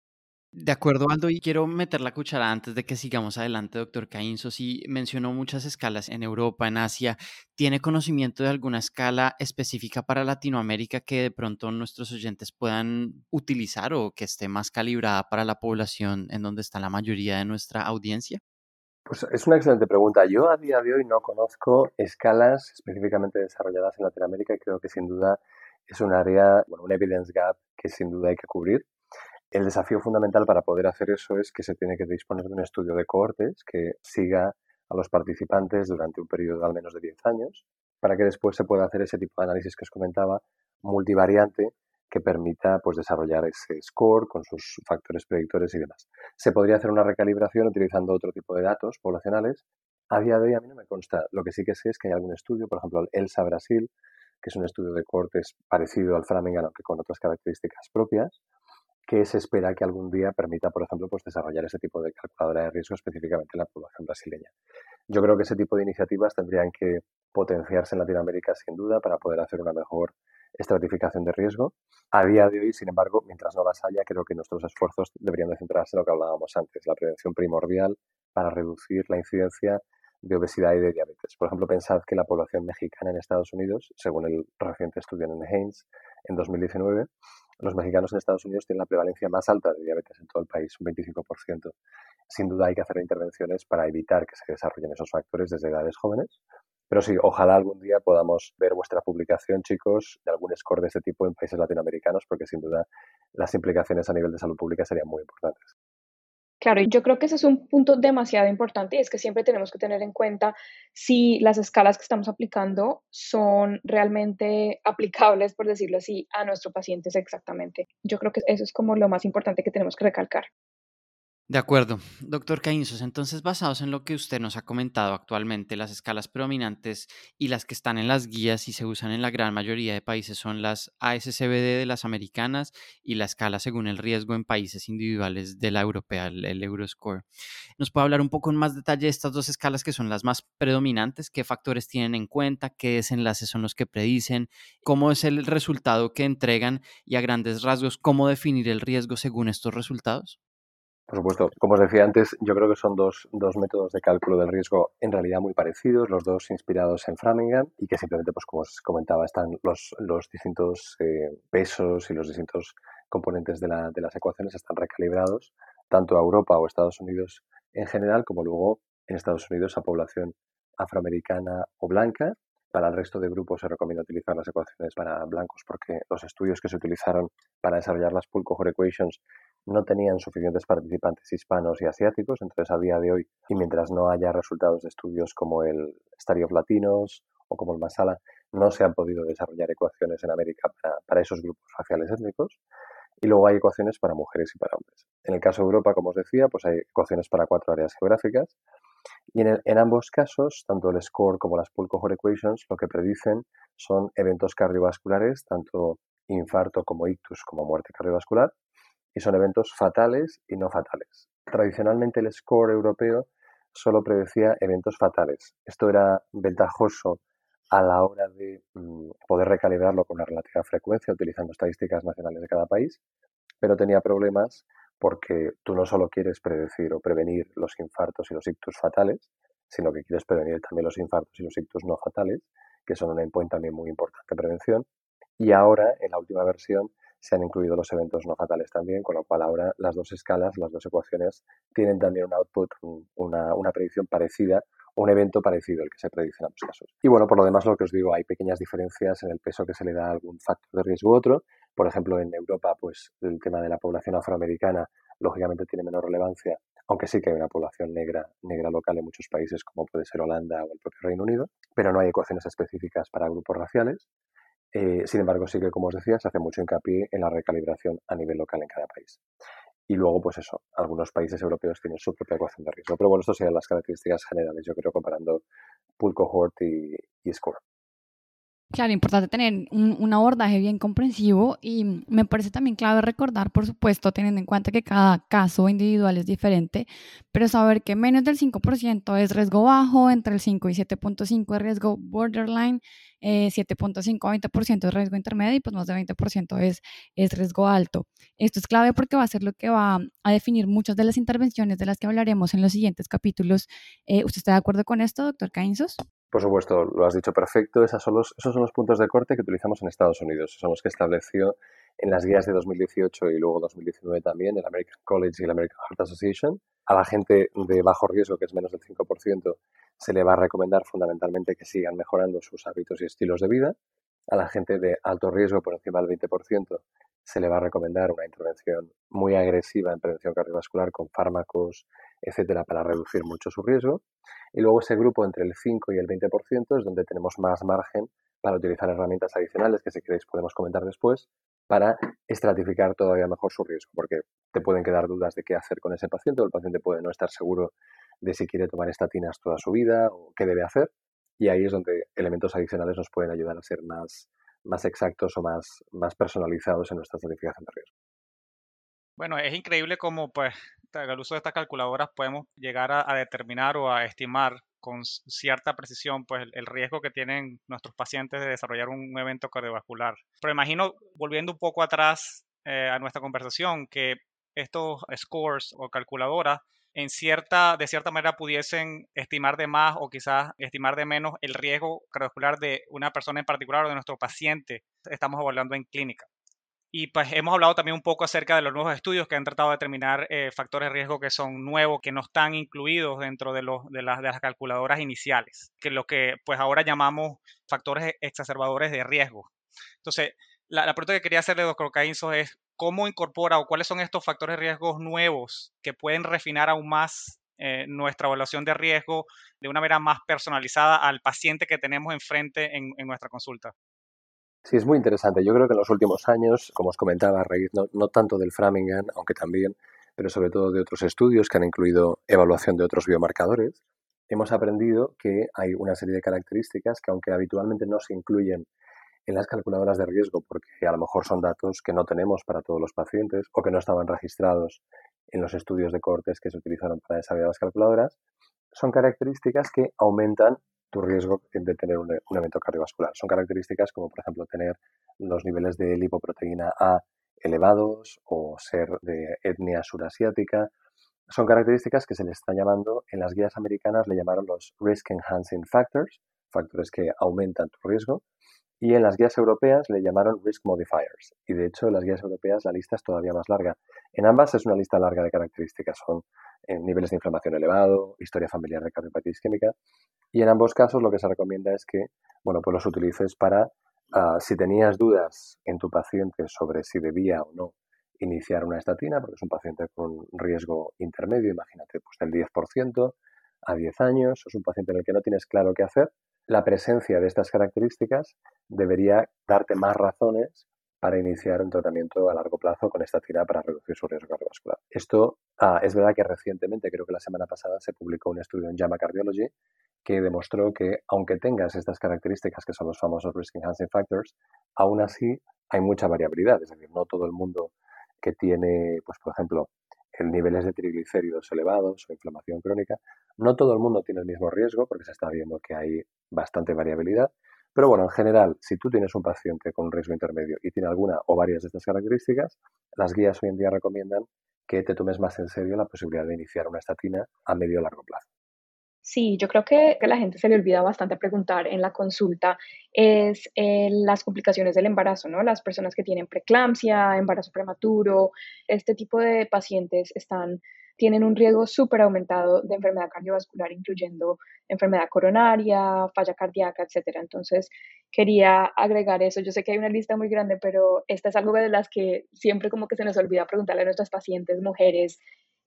De acuerdo, Aldo, y quiero meter la cuchara antes de que sigamos adelante, doctor Caínzo. Si mencionó muchas escalas en Europa, en Asia, ¿tiene conocimiento de alguna escala específica para Latinoamérica que de pronto nuestros oyentes puedan utilizar o que esté más calibrada para la población en donde está la mayoría de nuestra audiencia? Pues es una excelente pregunta. Yo a día de hoy no conozco escalas específicamente desarrolladas en Latinoamérica y creo que sin duda es un área, bueno, un evidence gap que sin duda hay que cubrir. El desafío fundamental para poder hacer eso es que se tiene que disponer de un estudio de cohortes que siga a los participantes durante un periodo de al menos de 10 años, para que después se pueda hacer ese tipo de análisis que os comentaba, multivariante, que permita pues, desarrollar ese score con sus factores predictores y demás. Se podría hacer una recalibración utilizando otro tipo de datos poblacionales. A día de hoy a mí no me consta. Lo que sí que sé es que hay algún estudio, por ejemplo, el ELSA Brasil, que es un estudio de cortes parecido al Framingham, aunque con otras características propias, que se espera que algún día permita, por ejemplo, pues desarrollar ese tipo de calculadora de riesgo específicamente en la población brasileña. Yo creo que ese tipo de iniciativas tendrían que potenciarse en Latinoamérica sin duda para poder hacer una mejor estratificación de riesgo. A día de hoy, sin embargo, mientras no las haya, creo que nuestros esfuerzos deberían de centrarse en lo que hablábamos antes, la prevención primordial para reducir la incidencia de obesidad y de diabetes. Por ejemplo, pensad que la población mexicana en Estados Unidos, según el reciente estudio en Haynes en 2019, los mexicanos en Estados Unidos tienen la prevalencia más alta de diabetes en todo el país, un 25%. Sin duda hay que hacer intervenciones para evitar que se desarrollen esos factores desde edades jóvenes. Pero sí, ojalá algún día podamos ver vuestra publicación, chicos, de algún score de este tipo en países latinoamericanos, porque sin duda las implicaciones a nivel de salud pública serían muy importantes. Claro, yo creo que ese es un punto demasiado importante y es que siempre tenemos que tener en cuenta si las escalas que estamos aplicando son realmente aplicables, por decirlo así, a nuestros pacientes exactamente. Yo creo que eso es como lo más importante que tenemos que recalcar. De acuerdo. Doctor Caínzos, entonces basados en lo que usted nos ha comentado actualmente, las escalas predominantes y las que están en las guías y se usan en la gran mayoría de países son las ASCBD de las americanas y la escala según el riesgo en países individuales de la europea, el, Euroscore. ¿Nos puede hablar un poco en más detalle de estas dos escalas que son las más predominantes? ¿Qué factores tienen en cuenta? ¿Qué desenlaces son los que predicen? ¿Cómo es el resultado que entregan? Y a grandes rasgos, ¿cómo definir el riesgo según estos resultados? Por supuesto, como os decía antes, yo creo que son dos, dos, métodos de cálculo del riesgo en realidad muy parecidos, los dos inspirados en Framingham y que simplemente, pues como os comentaba, están los, los distintos eh, pesos y los distintos componentes de, la, de las ecuaciones están recalibrados tanto a Europa o Estados Unidos en general como luego en Estados Unidos a población afroamericana o blanca. Para el resto de grupos se recomienda utilizar las ecuaciones para blancos porque los estudios que se utilizaron para desarrollar las pool cohort equations no tenían suficientes participantes hispanos y asiáticos, entonces a día de hoy, y mientras no haya resultados de estudios como el Study of Latinos o como el Masala, no se han podido desarrollar ecuaciones en América para, esos grupos raciales étnicos. Y luego hay ecuaciones para mujeres y para hombres. En el caso de Europa, como os decía, pues hay ecuaciones para cuatro áreas geográficas. Y en, en ambos casos, tanto el SCORE como las Pool Equations, lo que predicen son eventos cardiovasculares, tanto infarto como ictus como muerte cardiovascular, y son eventos fatales y no fatales. Tradicionalmente el score europeo solo predecía eventos fatales. Esto era ventajoso a la hora de mm, poder recalibrarlo con una relativa frecuencia utilizando estadísticas nacionales de cada país, pero tenía problemas porque tú no solo quieres predecir o prevenir los infartos y los ictus fatales, sino que quieres prevenir también los infartos y los ictus no fatales, que son un endpoint también muy importante de prevención. Y ahora, en la última versión, se han incluido los eventos no fatales también, con lo cual ahora las dos escalas, las dos ecuaciones, tienen también un output, una, una predicción parecida, un evento parecido al que se predice en ambos casos. Y bueno, por lo demás, lo que os digo, hay pequeñas diferencias en el peso que se le da a algún factor de riesgo u otro. Por ejemplo, en Europa, pues el tema de la población afroamericana, lógicamente tiene menor relevancia, aunque sí que hay una población negra, negra local en muchos países, como puede ser Holanda o el propio Reino Unido, pero no hay ecuaciones específicas para grupos raciales. Eh, sin embargo, sí que, como os decía, se hace mucho hincapié en la recalibración a nivel local en cada país. Y luego, pues eso, algunos países europeos tienen su propia ecuación de riesgo. Pero bueno, estas serían las características generales, yo creo, comparando pool cohort y, y score. Claro, importante tener un, abordaje bien comprensivo y me parece también clave recordar, por supuesto, teniendo en cuenta que cada caso individual es diferente, pero saber que menos del 5% es riesgo bajo, entre el 5 y 7.5 es riesgo borderline, eh, 7.5 a 20% es riesgo intermedio y pues más de 20% es, es riesgo alto. Esto es clave porque va a ser lo que va a definir muchas de las intervenciones de las que hablaremos en los siguientes capítulos. Eh, ¿Usted está de acuerdo con esto, doctor Cainzos? Por supuesto, lo has dicho perfecto. Esos son, los, esos son los puntos de corte que utilizamos en Estados Unidos. Son los que estableció en las guías de 2018 y luego 2019 también el American College y el American Heart Association. A la gente de bajo riesgo, que es menos del 5%, se le va a recomendar fundamentalmente que sigan mejorando sus hábitos y estilos de vida. A la gente de alto riesgo, por encima del 20%, se le va a recomendar una intervención muy agresiva en prevención cardiovascular con fármacos, etcétera, para reducir mucho su riesgo. Y luego ese grupo entre el 5 y el 20% es donde tenemos más margen para utilizar herramientas adicionales que si queréis podemos comentar después para estratificar todavía mejor su riesgo, porque te pueden quedar dudas de qué hacer con ese paciente o el paciente puede no estar seguro de si quiere tomar estatinas toda su vida o qué debe hacer. Y ahí es donde elementos adicionales nos pueden ayudar a ser más, más exactos o más, más personalizados en nuestra estratificación de riesgo. Bueno, es increíble cómo pues al uso de estas calculadoras podemos llegar a, determinar o a estimar con cierta precisión pues el, riesgo que tienen nuestros pacientes de desarrollar un, evento cardiovascular. Pero imagino, volviendo un poco atrás eh, a nuestra conversación, que estos scores o calculadoras en cierta, de cierta manera pudiesen estimar de más o quizás estimar de menos el riesgo cardiovascular de una persona en particular o de nuestro paciente. Estamos evaluando en clínica. Y pues hemos hablado también un poco acerca de los nuevos estudios que han tratado de determinar eh, factores de riesgo que son nuevos, que no están incluidos dentro de, los, de, las, calculadoras iniciales, que lo que pues ahora llamamos factores exacerbadores de riesgo. Entonces, la, pregunta que quería hacerle, doctor Caínzo, es cómo incorpora o cuáles son estos factores de riesgo nuevos que pueden refinar aún más eh, nuestra evaluación de riesgo de una manera más personalizada al paciente que tenemos enfrente en, en nuestra consulta. Sí, es muy interesante. Yo creo que en los últimos años, como os comentaba, a raíz no, tanto del Framingham, aunque también, pero sobre todo de otros estudios que han incluido evaluación de otros biomarcadores, hemos aprendido que hay una serie de características que, aunque habitualmente no se incluyen en las calculadoras de riesgo, porque a lo mejor son datos que no tenemos para todos los pacientes o que no estaban registrados en los estudios de cortes que se utilizaron para desarrollar las calculadoras, son características que aumentan tu riesgo de tener un, evento cardiovascular. Son características como, por ejemplo, tener los niveles de lipoproteína A elevados o ser de etnia surasiática. Son características que se le están llamando, en las guías americanas le llamaron los Risk Enhancing Factors, factores que aumentan tu riesgo, y en las guías europeas le llamaron Risk Modifiers. Y de hecho, en las guías europeas la lista es todavía más larga. En ambas es una lista larga de características. Son eh, niveles de inflamación elevado, historia familiar de cardiopatía isquémica. Y en ambos casos lo que se recomienda es que, bueno, pues los utilices para, ah, si tenías dudas en tu paciente sobre si debía o no iniciar una estatina, porque es un paciente con riesgo intermedio, imagínate, pues del 10% a 10 años, es un paciente en el que no tienes claro qué hacer, la presencia de estas características debería darte más razones para iniciar un tratamiento a largo plazo con esta tira para reducir su riesgo cardiovascular. Esto ah, es verdad que recientemente, creo que la semana pasada, se publicó un estudio en JAMA Cardiology que demostró que aunque tengas estas características que son los famosos risk enhancing factors, aún así hay mucha variabilidad. Es decir, no todo el mundo que tiene, pues por ejemplo, el niveles de triglicéridos elevados o inflamación crónica, no todo el mundo tiene el mismo riesgo porque se está viendo que hay bastante variabilidad. Pero bueno, en general, si tú tienes un paciente con un riesgo intermedio y tiene alguna o varias de estas características, las guías hoy en día recomiendan que te tomes más en serio la posibilidad de iniciar una estatina a medio o largo plazo. Sí, yo creo que, la gente se le olvida bastante preguntar en la consulta es eh, las complicaciones del embarazo, ¿no? Las personas que tienen preeclampsia, embarazo prematuro, este tipo de pacientes están tienen un riesgo súper aumentado de enfermedad cardiovascular, incluyendo enfermedad coronaria, falla cardíaca, etcétera. Entonces, quería agregar eso. Yo sé que hay una lista muy grande, pero esta es algo de las que siempre como que se nos olvida preguntarle a nuestras pacientes, mujeres,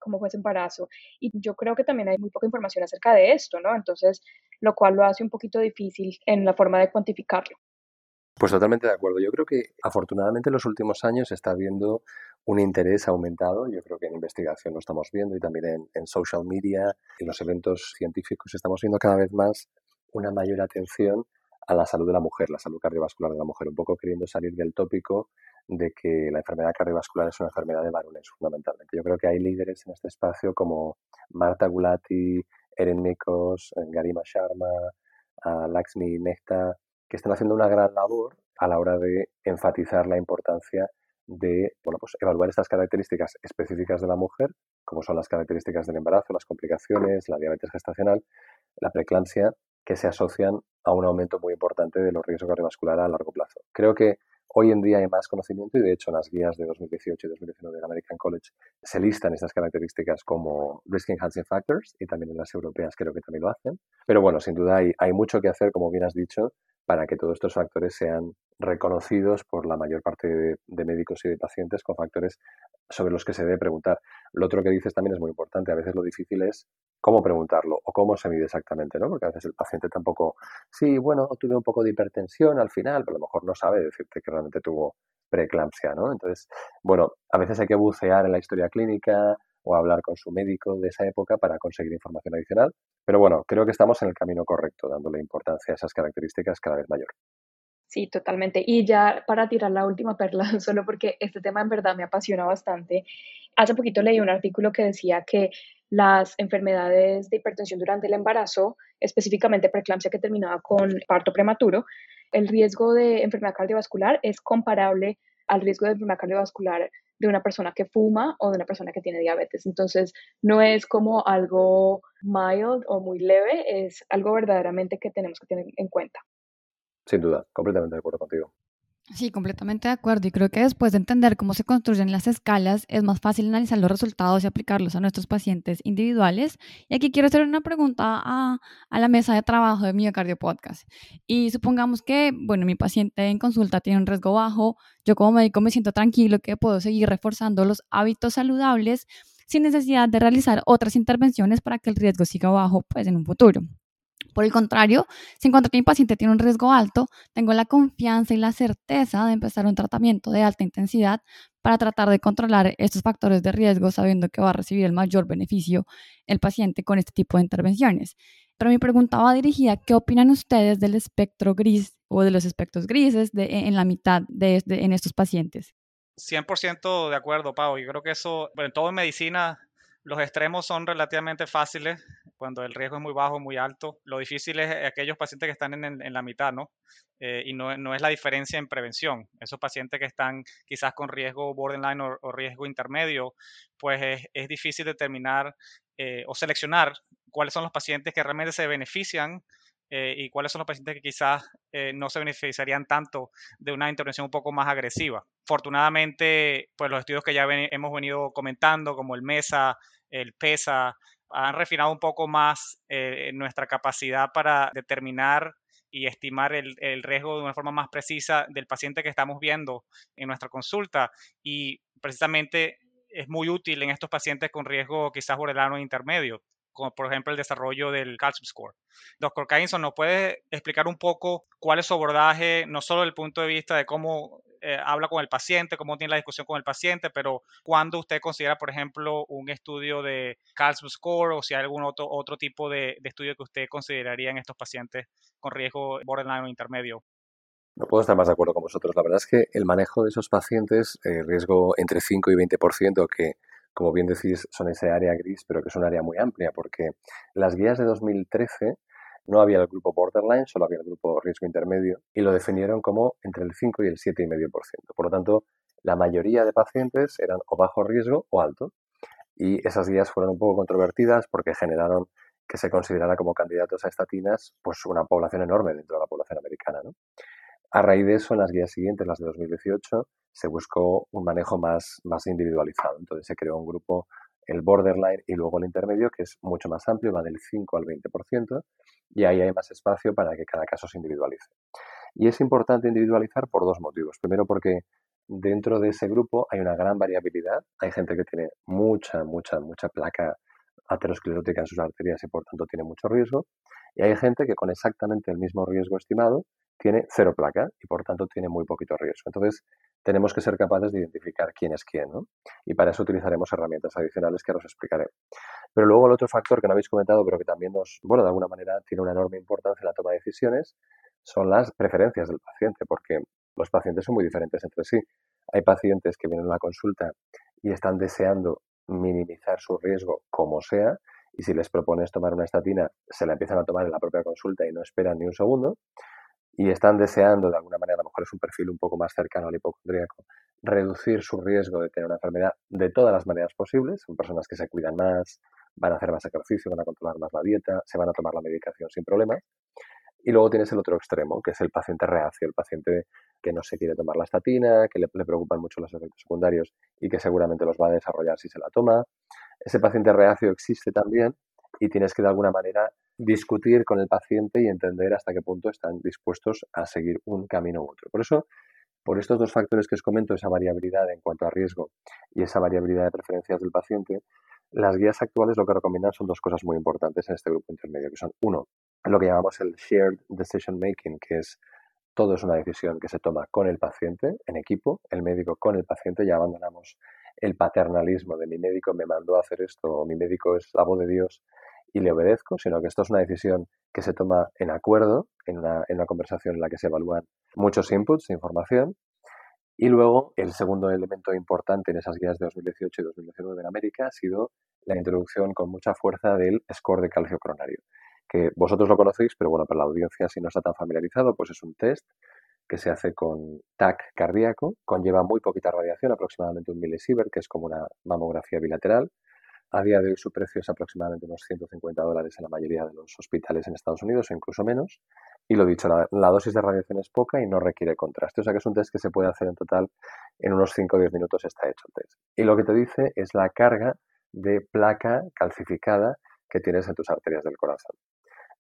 cómo fue ese embarazo. Y yo creo que también hay muy poca información acerca de esto, ¿no? Entonces, lo cual lo hace un poquito difícil en la forma de cuantificarlo. Pues totalmente de acuerdo. Yo creo que afortunadamente en los últimos años está viendo un interés aumentado. Yo creo que en investigación lo estamos viendo y también en, social media, en los eventos científicos estamos viendo cada vez más una mayor atención a la salud de la mujer, la salud cardiovascular de la mujer, un poco queriendo salir del tópico de que la enfermedad cardiovascular es una enfermedad de varones fundamentalmente. Yo creo que hay líderes en este espacio como Marta Gulati, Eren Nikos, Garima Sharma, Lakshmi Mehta, que están haciendo una gran labor a la hora de enfatizar la importancia de bueno, pues evaluar estas características específicas de la mujer, como son las características del embarazo, las complicaciones, la diabetes gestacional, la preeclampsia, que se asocian a un aumento muy importante de los riesgos cardiovasculares a largo plazo. Creo que hoy en día hay más conocimiento y de hecho en las guías de 2018 y 2019 del American College se listan estas características como risk enhancing factors y también en las europeas creo que también lo hacen. Pero bueno, sin duda hay, hay mucho que hacer, como bien has dicho, para que todos estos factores sean reconocidos por la mayor parte de, médicos y de pacientes con factores sobre los que se debe preguntar. Lo otro que dices también es muy importante. A veces lo difícil es cómo preguntarlo o cómo se mide exactamente, ¿no? Porque a veces el paciente tampoco, sí, bueno, tuve un poco de hipertensión al final, pero a lo mejor no sabe decirte que realmente tuvo preeclampsia, ¿no? Entonces, bueno, a veces hay que bucear en la historia clínica o hablar con su médico de esa época para conseguir información adicional. Pero bueno, creo que estamos en el camino correcto, dándole importancia a esas características cada vez mayor. Sí, totalmente. Y ya para tirar la última perla, solo porque este tema en verdad me apasiona bastante. Hace poquito leí un artículo que decía que las enfermedades de hipertensión durante el embarazo, específicamente preeclampsia que terminaba con parto prematuro, el riesgo de enfermedad cardiovascular es comparable al riesgo de enfermedad cardiovascular de una persona que fuma o de una persona que tiene diabetes. Entonces, no es como algo mild o muy leve, es algo verdaderamente que tenemos que tener en cuenta. Sin duda, completamente de acuerdo contigo. Sí, completamente de acuerdo. Y creo que después de entender cómo se construyen las escalas, es más fácil analizar los resultados y aplicarlos a nuestros pacientes individuales. Y aquí quiero hacer una pregunta a, a la mesa de trabajo de Miocardio Podcast. Y supongamos que, bueno, mi paciente en consulta tiene un riesgo bajo. Yo como médico me siento tranquilo que puedo seguir reforzando los hábitos saludables sin necesidad de realizar otras intervenciones para que el riesgo siga bajo pues, en un futuro. Por el contrario, si encuentro que mi paciente tiene un riesgo alto, tengo la confianza y la certeza de empezar un tratamiento de alta intensidad para tratar de controlar estos factores de riesgo, sabiendo que va a recibir el mayor beneficio el paciente con este tipo de intervenciones. Pero mi pregunta va dirigida, ¿qué opinan ustedes del espectro gris o de los espectros grises en la mitad de, estos pacientes? 100% de acuerdo, Pau. Yo creo que eso, bueno, en todo en medicina, los extremos son relativamente fáciles cuando el riesgo es muy bajo, muy alto. Lo difícil es aquellos pacientes que están en, la mitad, ¿no? Eh, y no, no, es la diferencia en prevención. Esos pacientes que están quizás con riesgo borderline o, riesgo intermedio, pues es, es difícil determinar eh, o seleccionar cuáles son los pacientes que realmente se benefician eh, y cuáles son los pacientes que quizás no se beneficiarían tanto de una intervención un poco más agresiva. Afortunadamente, pues los estudios que ya hemos venido comentando, como el MESA, el PESA, han refinado un poco más eh, nuestra capacidad para determinar y estimar el, riesgo de una forma más precisa del paciente que estamos viendo en nuestra consulta. Y precisamente es muy útil en estos pacientes con riesgo quizás borderline intermedio, como por ejemplo el desarrollo del calcium score. Doctor Cainson, ¿nos puede explicar un poco cuál es su abordaje, no solo desde el punto de vista de cómo eh, habla con el paciente, cómo tiene la discusión con el paciente, pero cuando usted considera, por ejemplo, un estudio de calcium score o si hay algún otro, otro tipo de, estudio que usted consideraría en estos pacientes con riesgo borderline o intermedio. No puedo estar más de acuerdo con vosotros. La verdad es que el manejo de esos pacientes, eh, riesgo entre 5 y 20%, que como bien decís son ese área gris, pero que es un área muy amplia, porque las guías de 2013 no había el grupo borderline, solo había el grupo riesgo intermedio y lo definieron como entre el 5 y el 7,5%. Por lo tanto, la mayoría de pacientes eran o bajo riesgo o alto. Y esas guías fueron un poco controvertidas porque generaron que se considerara como candidatos a estatinas pues una población enorme dentro de la población americana. A raíz de eso, en las guías siguientes, las de 2018, se buscó un manejo más, más individualizado. Entonces se creó un grupo, el borderline y luego el intermedio, que es mucho más amplio, va del 5 al 20%, y ahí hay más espacio para que cada caso se individualice. Y es importante individualizar por dos motivos. Primero porque dentro de ese grupo hay una gran variabilidad. Hay gente que tiene mucha, mucha, mucha placa aterosclerótica en sus arterias y por tanto tiene mucho riesgo. Y hay gente que con exactamente el mismo riesgo estimado tiene cero placa y por tanto tiene muy poquito riesgo. Entonces tenemos que ser capaces de identificar quién es quién, ¿no? Y para eso utilizaremos herramientas adicionales que os explicaré. Pero luego el otro factor que no habéis comentado, pero que también nos, bueno, de alguna manera tiene una enorme importancia en la toma de decisiones, son las preferencias del paciente, porque los pacientes son muy diferentes entre sí. Hay pacientes que vienen a la consulta y están deseando minimizar su riesgo como sea, y si les propones tomar una estatina, se la empiezan a tomar en la propia consulta y no esperan ni un segundo y están deseando, de alguna manera, a lo mejor es un perfil un poco más cercano al hipocondríaco, reducir su riesgo de tener una enfermedad de todas las maneras posibles. Son personas que se cuidan más, van a hacer más ejercicio, van a controlar más la dieta, se van a tomar la medicación sin problemas. Y luego tienes el otro extremo, que es el paciente reacio, el paciente que no se quiere tomar la estatina, que le, le, preocupan mucho los efectos secundarios y que seguramente los va a desarrollar si se la toma. Ese paciente reacio existe también y tienes que de alguna manera discutir con el paciente y entender hasta qué punto están dispuestos a seguir un camino u otro. Por eso, por estos dos factores que os comento, esa variabilidad en cuanto a riesgo y esa variabilidad de preferencias del paciente, las guías actuales lo que recomiendan son dos cosas muy importantes en este grupo intermedio, que son, uno, lo que llamamos el shared decision making, que es todo es una decisión que se toma con el paciente, en equipo, el médico con el paciente, ya abandonamos el paternalismo de mi médico me mandó a hacer esto o mi médico es la voz de Dios y le obedezco, sino que esto es una decisión que se toma en acuerdo, en una, en una conversación en la que se evalúan muchos inputs de información. Y luego, el segundo elemento importante en esas guías de 2018 y 2019 en América ha sido la introducción con mucha fuerza del score de calcio coronario, que vosotros lo conocéis, pero bueno, para la audiencia si no está tan familiarizado, pues es un test que se hace con TAC cardíaco, conlleva muy poquita radiación, aproximadamente un milisievert, que es como una mamografía bilateral, a día de hoy su precio es aproximadamente unos 150 dólares en la mayoría de los hospitales en Estados Unidos o incluso menos. Y lo dicho, la, dosis de radiación es poca y no requiere contraste. O sea que es un test que se puede hacer en total en unos 5 o 10 minutos está hecho el test. Y lo que te dice es la carga de placa calcificada que tienes en tus arterias del corazón.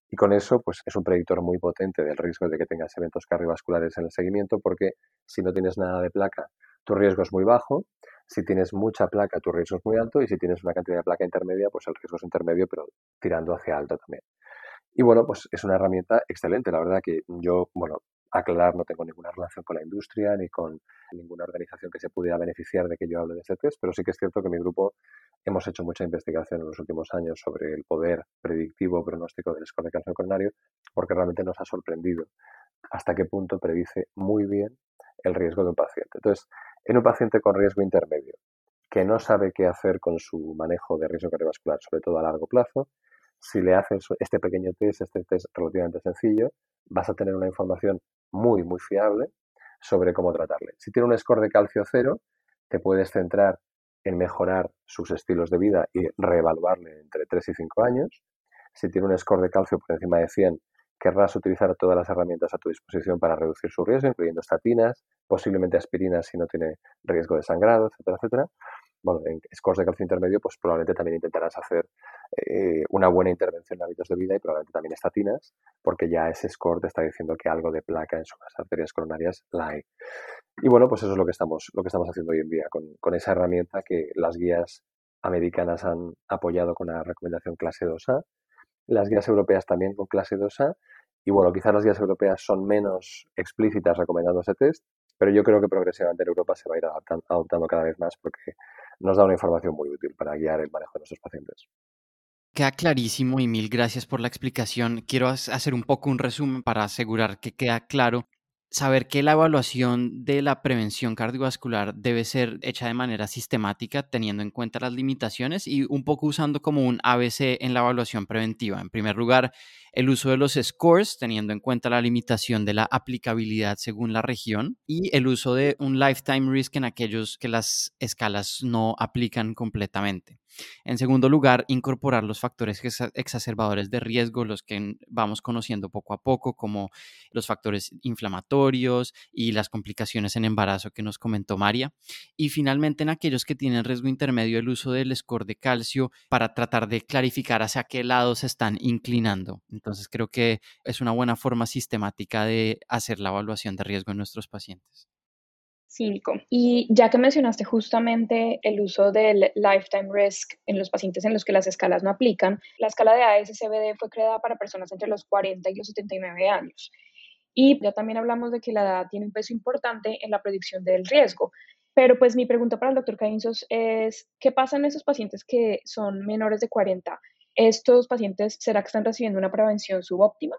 Y con eso, pues es un predictor muy potente del riesgo de que tengas eventos cardiovasculares en el seguimiento, porque si no tienes nada de placa, tu riesgo es muy bajo si tienes mucha placa, tu riesgo es muy alto y si tienes una cantidad de placa intermedia, pues el riesgo es intermedio, pero tirando hacia alto también. Y bueno, pues es una herramienta excelente. La verdad que yo, bueno, aclarar, no tengo ninguna relación con la industria ni con ninguna organización que se pudiera beneficiar de que yo hable de este test, pero sí que es cierto que mi grupo hemos hecho mucha investigación en los últimos años sobre el poder predictivo pronóstico del score de coronario, porque realmente nos ha sorprendido hasta qué punto predice muy bien el riesgo de un paciente. Entonces, en un paciente con riesgo intermedio, que no sabe qué hacer con su manejo de riesgo cardiovascular, sobre todo a largo plazo, si le haces este pequeño test, este test relativamente sencillo, vas a tener una información muy, muy fiable sobre cómo tratarle. Si tiene un score de calcio cero, te puedes centrar en mejorar sus estilos de vida y reevaluarle entre 3 y 5 años. Si tiene un score de calcio por encima de 100, querrás utilizar todas las herramientas a tu disposición para reducir su riesgo, incluyendo estatinas, posiblemente aspirinas si no tiene riesgo de sangrado, etcétera, etcétera. Bueno, en scores de calcio intermedio, pues probablemente también intentarás hacer eh, una buena intervención en hábitos de vida y probablemente también estatinas, porque ya ese score te está diciendo que algo de placa en sus arterias coronarias la hay. Y bueno, pues eso es lo que estamos, lo que estamos haciendo hoy en día, con, con esa herramienta que las guías americanas han apoyado con la recomendación clase 2A las guías europeas también con clase 2A. Y bueno, quizás las guías europeas son menos explícitas recomendando ese test, pero yo creo que progresivamente en Europa se va a ir adoptando, cada vez más porque nos da una información muy útil para guiar el manejo de nuestros pacientes. Queda clarísimo y mil gracias por la explicación. Quiero hacer un poco un resumen para asegurar que queda claro saber que la evaluación de la prevención cardiovascular debe ser hecha de manera sistemática, teniendo en cuenta las limitaciones y un poco usando como un ABC en la evaluación preventiva. En primer lugar, el uso de los scores, teniendo en cuenta la limitación de la aplicabilidad según la región, y el uso de un lifetime risk en aquellos que las escalas no aplican completamente. En segundo lugar, incorporar los factores exacerbadores de riesgo, los que vamos conociendo poco a poco, como los factores inflamatorios y las complicaciones en embarazo que nos comentó María. Y finalmente, en aquellos que tienen riesgo intermedio, el uso del score de calcio para tratar de clarificar hacia qué lado se están inclinando. Entonces, creo que es una buena forma sistemática de hacer la evaluación de riesgo en nuestros pacientes. Cinco. Y ya que mencionaste justamente el uso del lifetime risk en los pacientes en los que las escalas no aplican, la escala de ASCBD fue creada para personas entre los 40 y los 79 años. Y ya también hablamos de que la edad tiene un peso importante en la predicción del riesgo. Pero pues mi pregunta para el doctor Cainzos es, ¿qué pasa en esos pacientes que son menores de 40? ¿Estos pacientes será que están recibiendo una prevención subóptima?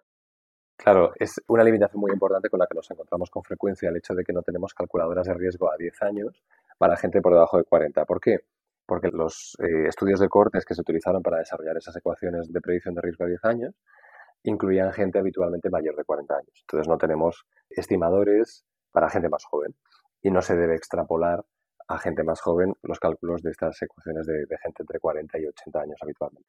Claro, es una limitación muy importante con la que nos encontramos con frecuencia el hecho de que no tenemos calculadoras de riesgo a 10 años para gente por debajo de 40. ¿Por qué? Porque los eh, estudios de cortes que se utilizaron para desarrollar esas ecuaciones de predicción de riesgo a 10 años incluían gente habitualmente mayor de 40 años. Entonces no tenemos estimadores para gente más joven y no se debe extrapolar a gente más joven los cálculos de estas ecuaciones de, gente entre 40 y 80 años habitualmente.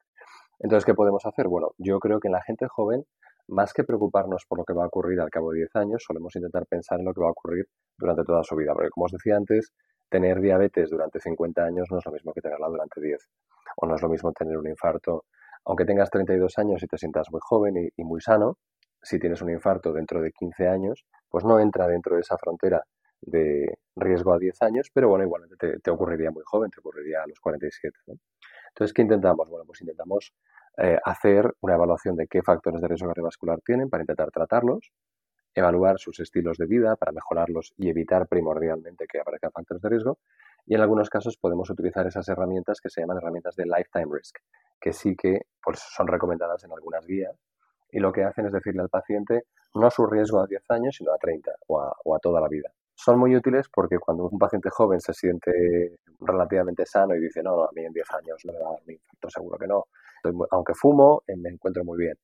Entonces, ¿qué podemos hacer? Bueno, yo creo que en la gente joven más que preocuparnos por lo que va a ocurrir al cabo de 10 años, solemos intentar pensar en lo que va a ocurrir durante toda su vida. Porque, como os decía antes, tener diabetes durante 50 años no es lo mismo que tenerla durante 10. O no es lo mismo tener un infarto aunque tengas 32 años y te sientas muy joven y, muy sano, si tienes un infarto dentro de 15 años, pues no entra dentro de esa frontera de riesgo a 10 años, pero bueno, igualmente te, ocurriría muy joven, te ocurriría a los 47. Entonces, ¿qué intentamos? Bueno, pues intentamos eh, hacer una evaluación de qué factores de riesgo cardiovascular tienen para intentar tratarlos, evaluar sus estilos de vida para mejorarlos y evitar primordialmente que aparezcan factores de riesgo. Y en algunos casos podemos utilizar esas herramientas que se llaman herramientas de lifetime risk, que sí que pues, son recomendadas en algunas guías y lo que hacen es decirle al paciente no su riesgo a 10 años, sino a 30 o a, a toda la vida. Son muy útiles porque cuando un paciente joven se siente relativamente sano y dice, no, no a mí en 10 años no me va a dar un infarto, seguro que no. aunque fumo, eh, me encuentro muy bien.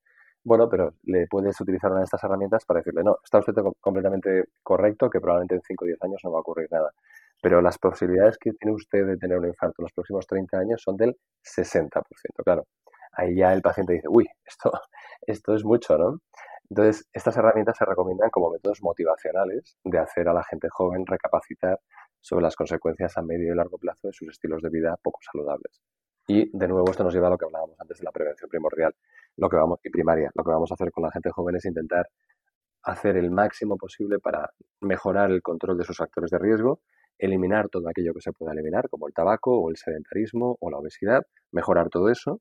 Bueno, pero le puedes utilizar una de estas herramientas para decirle, no, está usted completamente correcto, que probablemente en 5 o 10 años no va a ocurrir nada. Pero las posibilidades que tiene usted de tener un infarto en los próximos 30 años son del 60%. Claro, ahí ya el paciente dice, uy, esto, esto es mucho, ¿no? Entonces, estas herramientas se recomiendan como métodos motivacionales de hacer a la gente joven recapacitar sobre las consecuencias a medio y largo plazo de sus estilos de vida poco saludables. Y de nuevo esto nos lleva a lo que hablábamos antes de la prevención primordial lo que vamos, y primaria. Lo que vamos a hacer con la gente joven es intentar hacer el máximo posible para mejorar el control de sus factores de riesgo, eliminar todo aquello que se pueda eliminar, como el tabaco o el sedentarismo o la obesidad, mejorar todo eso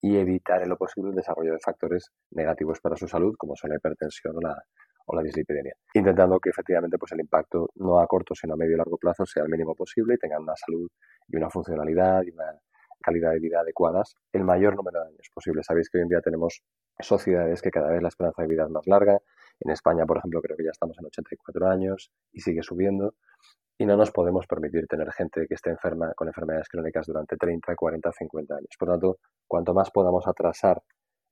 y evitar en lo posible el desarrollo de factores negativos para su salud, como son la hipertensión o la, o la dislipidemia. Intentando que efectivamente pues, el impacto no a corto, sino a medio y largo plazo sea el mínimo posible y tengan una salud y una funcionalidad y una calidad de vida adecuadas el mayor número de años posible. Sabéis que hoy en día tenemos sociedades que cada vez la esperanza de vida es más larga. En España, por ejemplo, creo que ya estamos en 84 años y sigue subiendo. Y no nos podemos permitir tener gente que esté enferma con enfermedades crónicas durante 30, 40, 50 años. Por lo tanto, cuanto más podamos atrasar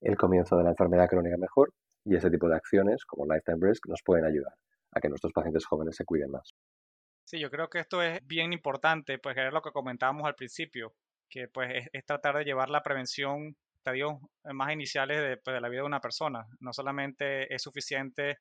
el comienzo de la enfermedad crónica mejor y ese tipo de acciones como Lifetime Risk nos pueden ayudar a que nuestros pacientes jóvenes se cuiden más. Sí, yo creo que esto es bien importante, pues es lo que comentábamos al principio, que pues es, tratar de llevar la prevención estadios más iniciales de, pues, de, la vida de una persona. No solamente es suficiente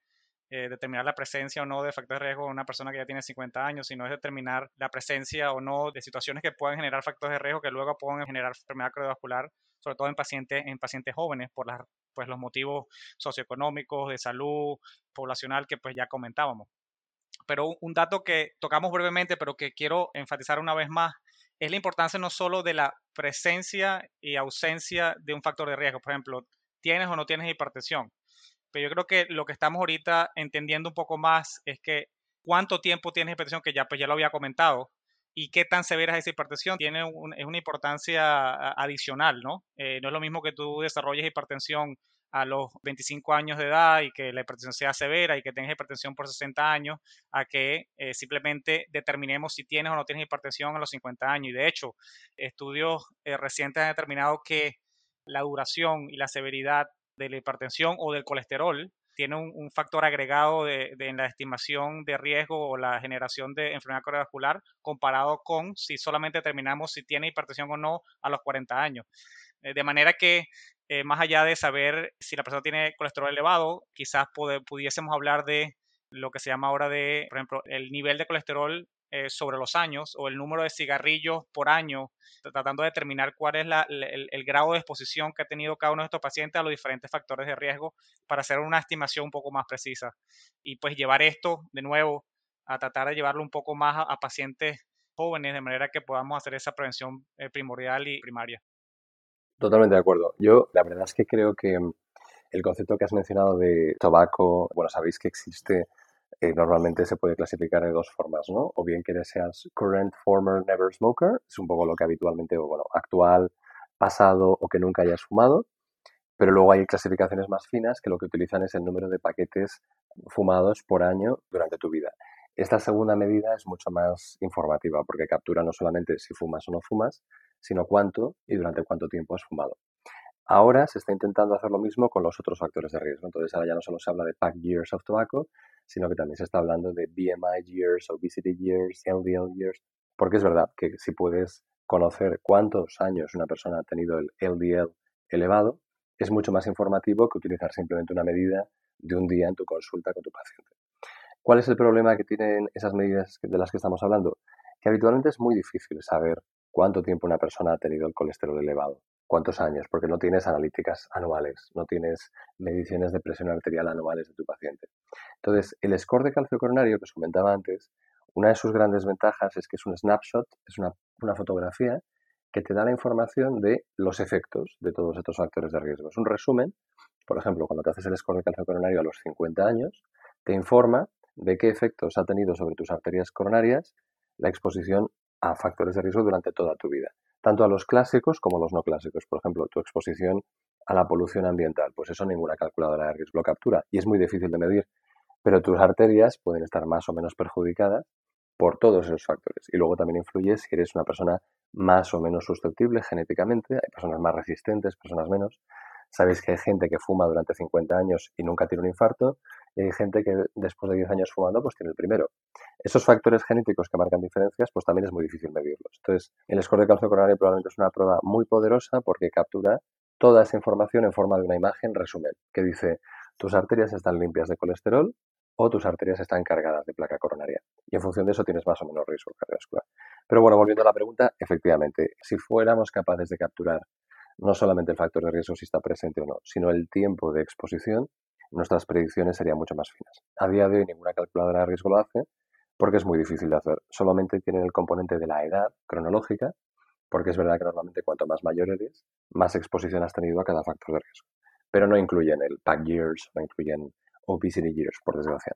eh, determinar la presencia o no de factores de riesgo en una persona que ya tiene 50 años, sino es determinar la presencia o no de situaciones que puedan generar factores de riesgo que luego puedan generar enfermedad cardiovascular, sobre todo en pacientes, en pacientes jóvenes, por las, pues, los motivos socioeconómicos, de salud, poblacional que pues ya comentábamos. Pero un dato que tocamos brevemente, pero que quiero enfatizar una vez más, es la importancia no solo de la presencia y ausencia de un factor de riesgo. Por ejemplo, tienes o no tienes hipertensión. Pero yo creo que lo que estamos ahorita entendiendo un poco más es que cuánto tiempo tienes hipertensión, que ya, pues ya lo había comentado, y qué tan severa es esa hipertensión, tiene es una importancia adicional, ¿no? Eh, no es lo mismo que tú desarrolles hipertensión a los 25 años de edad y que la hipertensión sea severa y que tengas hipertensión por 60 años, a que eh, simplemente determinemos si tienes o no tienes hipertensión a los 50 años. Y de hecho, estudios eh, recientes han determinado que la duración y la severidad de la hipertensión o del colesterol tiene un, factor agregado de, en la estimación de riesgo o la generación de enfermedad cardiovascular comparado con si solamente determinamos si tiene hipertensión o no a los 40 años. Eh, de manera que eh, más allá de saber si la persona tiene colesterol elevado, quizás pudiésemos hablar de lo que se llama ahora de, por ejemplo, el nivel de colesterol eh, sobre los años o el número de cigarrillos por año, tratando de determinar cuál es el, grado de exposición que ha tenido cada uno de estos pacientes a los diferentes factores de riesgo para hacer una estimación un poco más precisa. Y pues llevar esto de nuevo a tratar de llevarlo un poco más a, pacientes jóvenes de manera que podamos hacer esa prevención eh, primordial y primaria. Totalmente de acuerdo. Yo la verdad es que creo que mm, el concepto que has mencionado de tabaco, bueno, sabéis que existe, eh, normalmente se puede clasificar de dos formas, ¿no? O bien que seas current, former, never smoker, es un poco lo que habitualmente, bueno, actual, pasado o que nunca hayas fumado, pero luego hay clasificaciones más finas que lo que utilizan es el número de paquetes fumados por año durante tu vida. Esta segunda medida es mucho más informativa porque captura no solamente si fumas o no fumas, sino cuánto y durante cuánto tiempo has fumado. Ahora se está intentando hacer lo mismo con los otros factores de riesgo. Entonces ahora ya no solo se habla de pack years of tobacco, sino que también se está hablando de BMI years, obesity years, LDL years, porque es verdad que si puedes conocer cuántos años una persona ha tenido el LDL elevado, es mucho más informativo que utilizar simplemente una medida de un día en tu consulta con tu paciente. ¿Cuál es el problema que tienen esas medidas de las que estamos hablando? Que habitualmente es muy difícil saber cuánto tiempo una persona ha tenido el colesterol elevado. ¿Cuántos años? Porque no tienes analíticas anuales, no tienes mediciones de presión arterial anuales de tu paciente. Entonces, el score de calcio coronario que os comentaba antes, una de sus grandes ventajas es que es un snapshot, es una, fotografía que te da la información de los efectos de todos estos factores de riesgo. Es un resumen, por ejemplo, cuando te haces el score de calcio coronario a los 50 años, te informa de qué efectos ha tenido sobre tus arterias coronarias la exposición a factores de riesgo durante toda tu vida, tanto a los clásicos como a los no clásicos. Por ejemplo, tu exposición a la polución ambiental, pues eso ninguna calculadora de riesgo lo captura y es muy difícil de medir, pero tus arterias pueden estar más o menos perjudicadas por todos esos factores. Y luego también influye si eres una persona más o menos susceptible genéticamente, hay personas más resistentes, personas menos. Sabéis que hay gente que fuma durante 50 años y nunca tiene un infarto, y hay gente que después de 10 años fumando, pues tiene el primero. Esos factores genéticos que marcan diferencias, pues también es muy difícil medirlos. Entonces, el score de calcio coronario probablemente es una prueba muy poderosa porque captura toda esa información en forma de una imagen resumen, que dice, tus arterias están limpias de colesterol, o tus arterias están cargadas de placa coronaria. Y en función de eso tienes más o menos riesgo cardiovascular. Pero bueno, volviendo a la pregunta, efectivamente, si fuéramos capaces de capturar no solamente el factor de riesgo si está presente o no, sino el tiempo de exposición, nuestras predicciones serían mucho más finas. A día de hoy ninguna calculadora de riesgo lo hace porque es muy difícil de hacer. Solamente tienen el componente de la edad cronológica, porque es verdad que normalmente cuanto más mayor eres, más exposición has tenido a cada factor de riesgo. Pero no incluyen el pack years, no incluyen obesity years, por desgracia.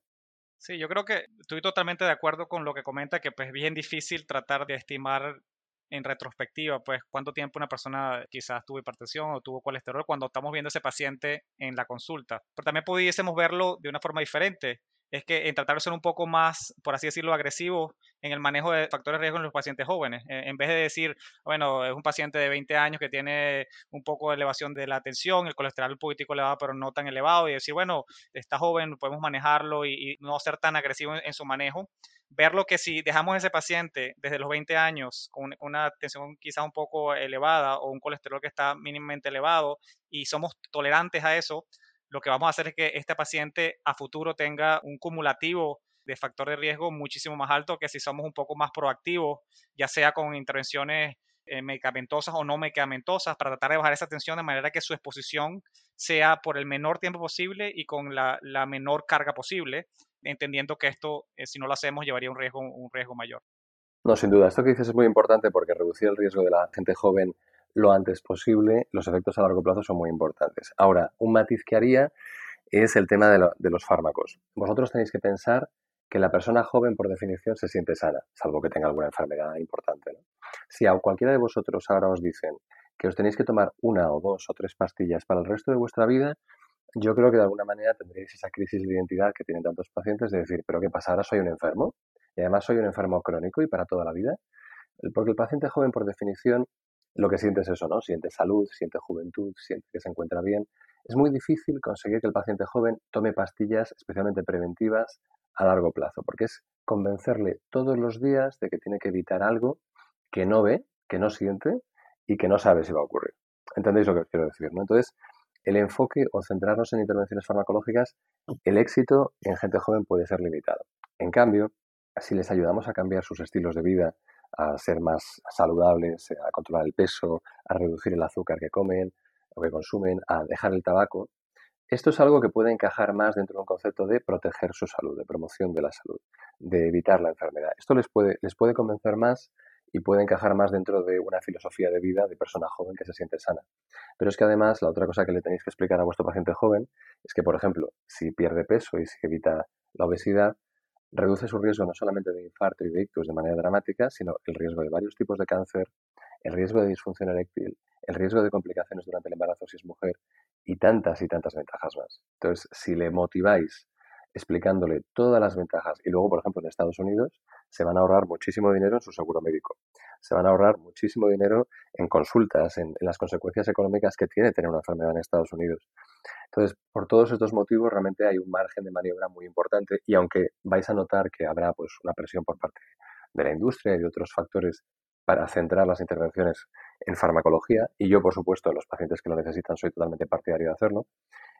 Sí, yo creo que estoy totalmente de acuerdo con lo que comenta, que pues es bien difícil tratar de estimar en retrospectiva, pues cuánto tiempo una persona quizás tuvo hipertensión o tuvo colesterol cuando estamos viendo ese paciente en la consulta. Pero también pudiésemos verlo de una forma diferente es que en tratar de ser un poco más, por así decirlo, agresivo en el manejo de factores de riesgo en los pacientes jóvenes. Eh, en vez de decir, bueno, es un paciente de 20 años que tiene un poco de elevación de la tensión, el colesterol político elevado, pero no tan elevado, y decir, bueno, está joven, podemos manejarlo y, no ser tan agresivo en, su manejo. Verlo que si dejamos a ese paciente desde los 20 años con una tensión quizás un poco elevada o un colesterol que está mínimamente elevado y somos tolerantes a eso, lo que vamos a hacer es que este paciente a futuro tenga un cumulativo de factor de riesgo muchísimo más alto que si somos un poco más proactivos, ya sea con intervenciones eh, medicamentosas o no medicamentosas, para tratar de bajar esa tensión de manera que su exposición sea por el menor tiempo posible y con la, menor carga posible, entendiendo que esto, eh, si no lo hacemos, llevaría un riesgo, un riesgo mayor. No, sin duda. Esto que dices es muy importante porque reducir el riesgo de la gente joven lo antes posible, los efectos a largo plazo son muy importantes. Ahora, un matiz que haría es el tema de, los fármacos. Vosotros tenéis que pensar que la persona joven, por definición, se siente sana, salvo que tenga alguna enfermedad importante. Si a cualquiera de vosotros ahora os dicen que os tenéis que tomar una o dos o tres pastillas para el resto de vuestra vida, yo creo que de alguna manera tendréis esa crisis de identidad que tienen tantos pacientes de decir, pero ¿qué pasa? Ahora soy un enfermo y además soy un enfermo crónico y para toda la vida. Porque el paciente joven, por definición, lo que siente es eso, ¿no? Siente salud, siente juventud, siente que se encuentra bien. Es muy difícil conseguir que el paciente joven tome pastillas especialmente preventivas a largo plazo, porque es convencerle todos los días de que tiene que evitar algo que no ve, que no siente y que no sabe si va a ocurrir. ¿Entendéis lo que os quiero decir? ¿no? Entonces, el enfoque o centrarnos en intervenciones farmacológicas, el éxito en gente joven puede ser limitado. En cambio, si les ayudamos a cambiar sus estilos de vida, a ser más saludables, a controlar el peso, a reducir el azúcar que comen o que consumen, a dejar el tabaco. Esto es algo que puede encajar más dentro de un concepto de proteger su salud, de promoción de la salud, de evitar la enfermedad. Esto les puede, les puede convencer más y puede encajar más dentro de una filosofía de vida de persona joven que se siente sana. Pero es que además la otra cosa que le tenéis que explicar a vuestro paciente joven es que, por ejemplo, si pierde peso y si evita la obesidad, reduce su riesgo no solamente de infarto y de ictus de manera dramática, sino el riesgo de varios tipos de cáncer, el riesgo de disfunción eréctil, el riesgo de complicaciones durante el embarazo si es mujer y tantas y tantas ventajas más. Entonces, si le motiváis explicándole todas las ventajas y luego, por ejemplo, en Estados Unidos se van a ahorrar muchísimo dinero en su seguro médico, se van a ahorrar muchísimo dinero en consultas, en, las consecuencias económicas que tiene tener una enfermedad en Estados Unidos. Entonces, por todos estos motivos, realmente hay un margen de maniobra muy importante y aunque vais a notar que habrá pues, una presión por parte de la industria y de otros factores para centrar las intervenciones en farmacología, y yo, por supuesto, los pacientes que lo necesitan soy totalmente partidario de hacerlo,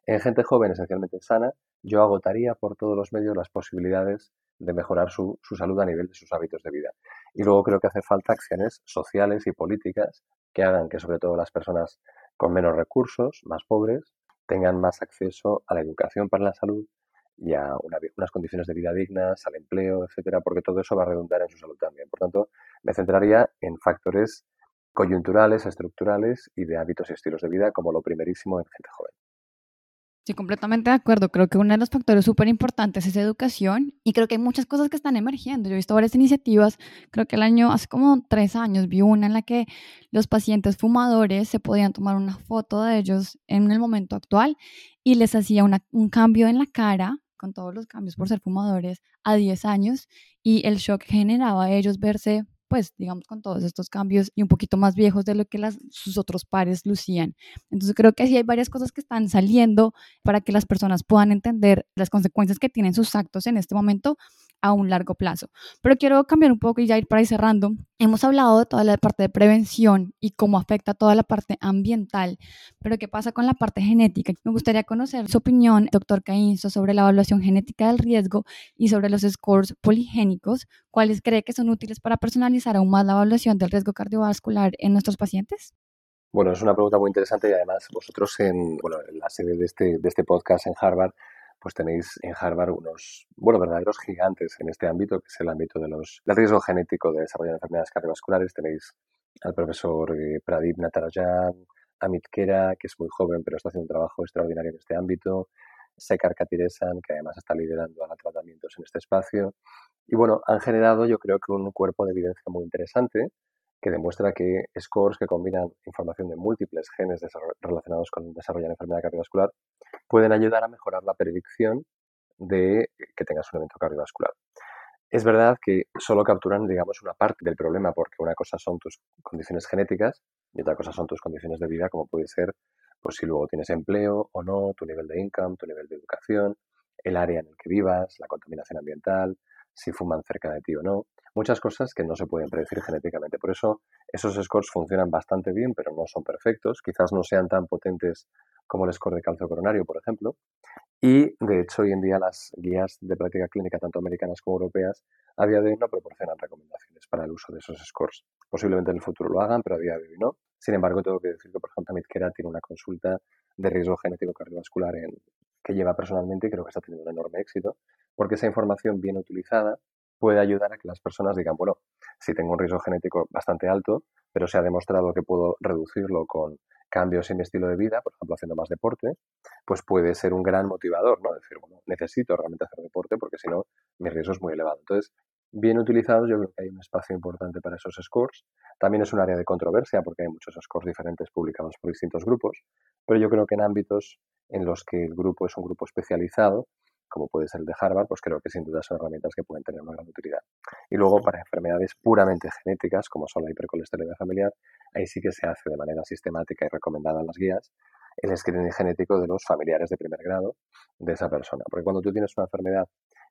en gente joven esencialmente sana, yo agotaría por todos los medios las posibilidades de mejorar su, su salud a nivel de sus hábitos de vida. Y luego creo que hace falta acciones sociales y políticas que hagan que sobre todo las personas con menos recursos, más pobres, tengan más acceso a la educación para la salud y a unas condiciones de vida dignas, al empleo, etcétera, porque todo eso va a redundar en su salud también. Por tanto, me centraría en factores coyunturales, estructurales y de hábitos y estilos de vida como lo primerísimo en gente joven. Sí, completamente de acuerdo. Creo que uno de los factores súper importantes es educación y creo que hay muchas cosas que están emergiendo. Yo he visto varias iniciativas, creo que el año, hace como tres años, vi una en la que los pacientes fumadores se podían tomar una foto de ellos en el momento actual y les hacía un cambio en la cara con todos los cambios por ser fumadores a 10 años y el shock generaba a ellos verse pues digamos con todos estos cambios y un poquito más viejos de lo que las, sus otros pares lucían. Entonces creo que sí hay varias cosas que están saliendo para que las personas puedan entender las consecuencias que tienen sus actos en este momento a un largo plazo. Pero quiero cambiar un poco y ya ir para ir cerrando. Hemos hablado de toda la parte de prevención y cómo afecta toda la parte ambiental, pero ¿qué pasa con la parte genética? Me gustaría conocer su opinión, doctor Caínzo, sobre la evaluación genética del riesgo y sobre los scores poligénicos. ¿Cuáles cree que son útiles para personalizar aún más la evaluación del riesgo cardiovascular en nuestros pacientes? Bueno, es una pregunta muy interesante y además vosotros en, bueno, en la sede de este, de este podcast en Harvard pues tenéis en Harvard unos, bueno, verdaderos gigantes en este ámbito, que es el ámbito de los, del riesgo genético de desarrollar enfermedades cardiovasculares. Tenéis al profesor eh, Pradip Natarajan, Amit Kera, que es muy joven pero está haciendo un trabajo extraordinario en este ámbito, Sekar Katiresan, que además está liderando a tratamientos en este espacio. Y bueno, han generado yo creo que un cuerpo de evidencia muy interesante que demuestra que scores que combinan información de múltiples genes relacionados con desarrollar enfermedad cardiovascular pueden ayudar a mejorar la predicción de que tengas un evento cardiovascular. Es verdad que solo capturan, digamos, una parte del problema, porque una cosa son tus condiciones genéticas y otra cosa son tus condiciones de vida, como puede ser, pues si luego tienes empleo o no, tu nivel de income, tu nivel de educación, el área en el que vivas, la contaminación ambiental, si fuman cerca de ti o no muchas cosas que no se pueden predecir genéticamente. Por eso esos scores funcionan bastante bien, pero no son perfectos. Quizás no sean tan potentes como el score de calcio coronario, por ejemplo. Y de hecho, hoy en día las guías de práctica clínica, tanto americanas como europeas, a día de hoy no proporcionan recomendaciones para el uso de esos scores. Posiblemente en el futuro lo hagan, pero a día de hoy no. Sin embargo, tengo que decir que, por ejemplo, Mitkera tiene una consulta de riesgo genético cardiovascular en, que lleva personalmente y creo que está teniendo un enorme éxito, porque esa información bien utilizada puede ayudar a que las personas digan, bueno, si tengo un riesgo genético bastante alto, pero se ha demostrado que puedo reducirlo con cambios en mi estilo de vida, por ejemplo, haciendo más deporte, pues puede ser un gran motivador, ¿no? Decir, bueno, necesito realmente hacer deporte porque si no, mi riesgo es muy elevado. Entonces, bien utilizados, yo creo que hay un espacio importante para esos scores. También es un área de controversia porque hay muchos scores diferentes publicados por distintos grupos, pero yo creo que en ámbitos en los que el grupo es un grupo especializado, como puede ser el de Harvard, pues creo que sin duda son herramientas que pueden tener una gran utilidad. Y luego para enfermedades puramente genéticas, como son la hipercolesterolemia familiar, ahí sí que se hace de manera sistemática y recomendada en las guías el screening genético de los familiares de primer grado de esa persona. Porque cuando tú tienes una enfermedad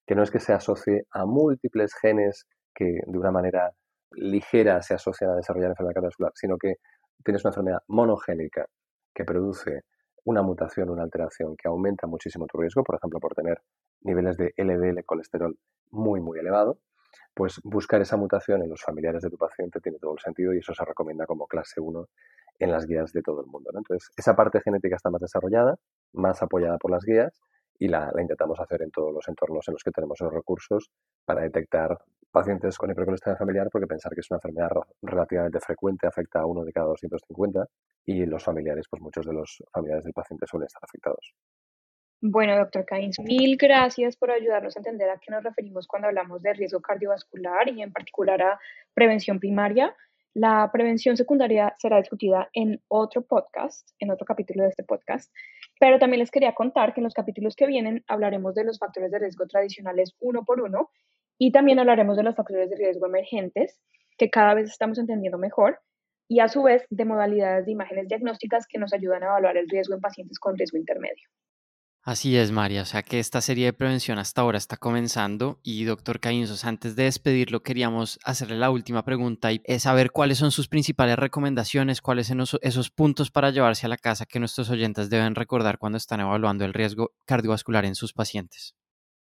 que no es que se asocie a múltiples genes que de una manera ligera se asocian a desarrollar enfermedad cardiovascular, sino que tienes una enfermedad monogénica que produce una mutación, una alteración que aumenta muchísimo tu riesgo, por ejemplo, por tener niveles de LDL colesterol muy, muy elevado, pues buscar esa mutación en los familiares de tu paciente tiene todo el sentido y eso se recomienda como clase 1 en las guías de todo el mundo. Entonces, esa parte genética está más desarrollada, más apoyada por las guías y la, intentamos hacer en todos los entornos en los que tenemos los recursos para detectar pacientes con hipercolesterolemia familiar, porque pensar que es una enfermedad relativamente frecuente, afecta a uno de cada 250 y los familiares, pues muchos de los familiares del paciente suelen estar afectados. Bueno, doctor Cains, mil gracias por ayudarnos a entender a qué nos referimos cuando hablamos de riesgo cardiovascular y en particular a prevención primaria. La prevención secundaria será discutida en otro podcast, en otro capítulo de este podcast, pero también les quería contar que en los capítulos que vienen hablaremos de los factores de riesgo tradicionales uno por uno y también hablaremos de los factores de riesgo emergentes que cada vez estamos entendiendo mejor y a su vez de modalidades de imágenes diagnósticas que nos ayudan a evaluar el riesgo en pacientes con riesgo intermedio. Así es, María. O sea que esta serie de prevención hasta ahora está comenzando. Y doctor Caínzos, antes de despedirlo, queríamos hacerle la última pregunta y es saber cuáles son sus principales recomendaciones, cuáles son esos puntos para llevarse a la casa que nuestros oyentes deben recordar cuando están evaluando el riesgo cardiovascular en sus pacientes.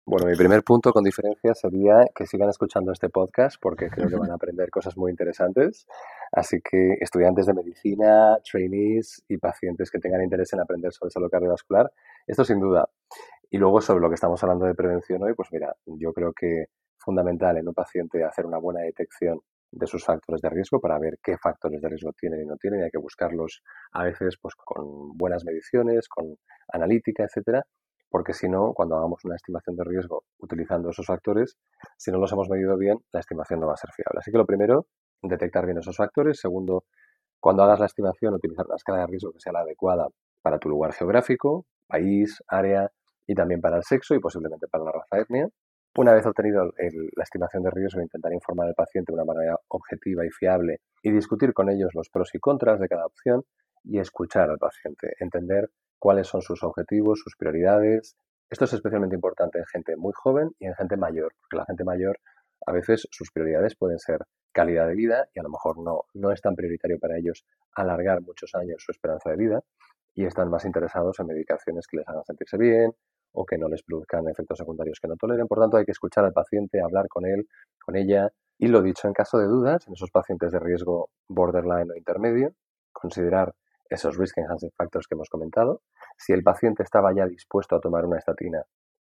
Bueno, mi primer punto con diferencia sería que sigan escuchando este podcast porque creo que van a aprender cosas muy interesantes. Así que estudiantes de medicina, trainees y pacientes que tengan interés en aprender sobre salud cardiovascular, esto sin duda. Y luego sobre lo que estamos hablando de prevención hoy, pues mira, yo creo que fundamental en un paciente hacer una buena detección de sus factores de riesgo para ver qué factores de riesgo tienen y no tienen. Y hay que buscarlos a veces pues, con buenas mediciones, con analítica, etcétera, porque si no, cuando hagamos una estimación de riesgo utilizando esos factores, si no los hemos medido bien, la estimación no va a ser fiable. Así que lo primero, detectar bien esos factores. Segundo, cuando hagas la estimación, utilizar una escala de riesgo que sea la adecuada para tu lugar geográfico, país, área y también para el sexo y posiblemente para la raza etnia. Una vez obtenido la estimación de riesgo, intentar informar al paciente de una manera objetiva y fiable y discutir con ellos los pros y contras de cada opción y escuchar al paciente, entender cuáles son sus objetivos, sus prioridades. Esto es especialmente importante en gente muy joven y en gente mayor, porque la gente mayor a veces sus prioridades pueden ser calidad de vida y a lo mejor no, no es tan prioritario para ellos alargar muchos años su esperanza de vida y están más interesados en medicaciones que les hagan sentirse bien, o que no les produzcan efectos secundarios que no toleren. Por tanto, hay que escuchar al paciente, hablar con él, con ella. Y lo dicho, en caso de dudas, en esos pacientes de riesgo borderline o intermedio, considerar esos risk enhancing factors que hemos comentado. Si el paciente estaba ya dispuesto a tomar una estatina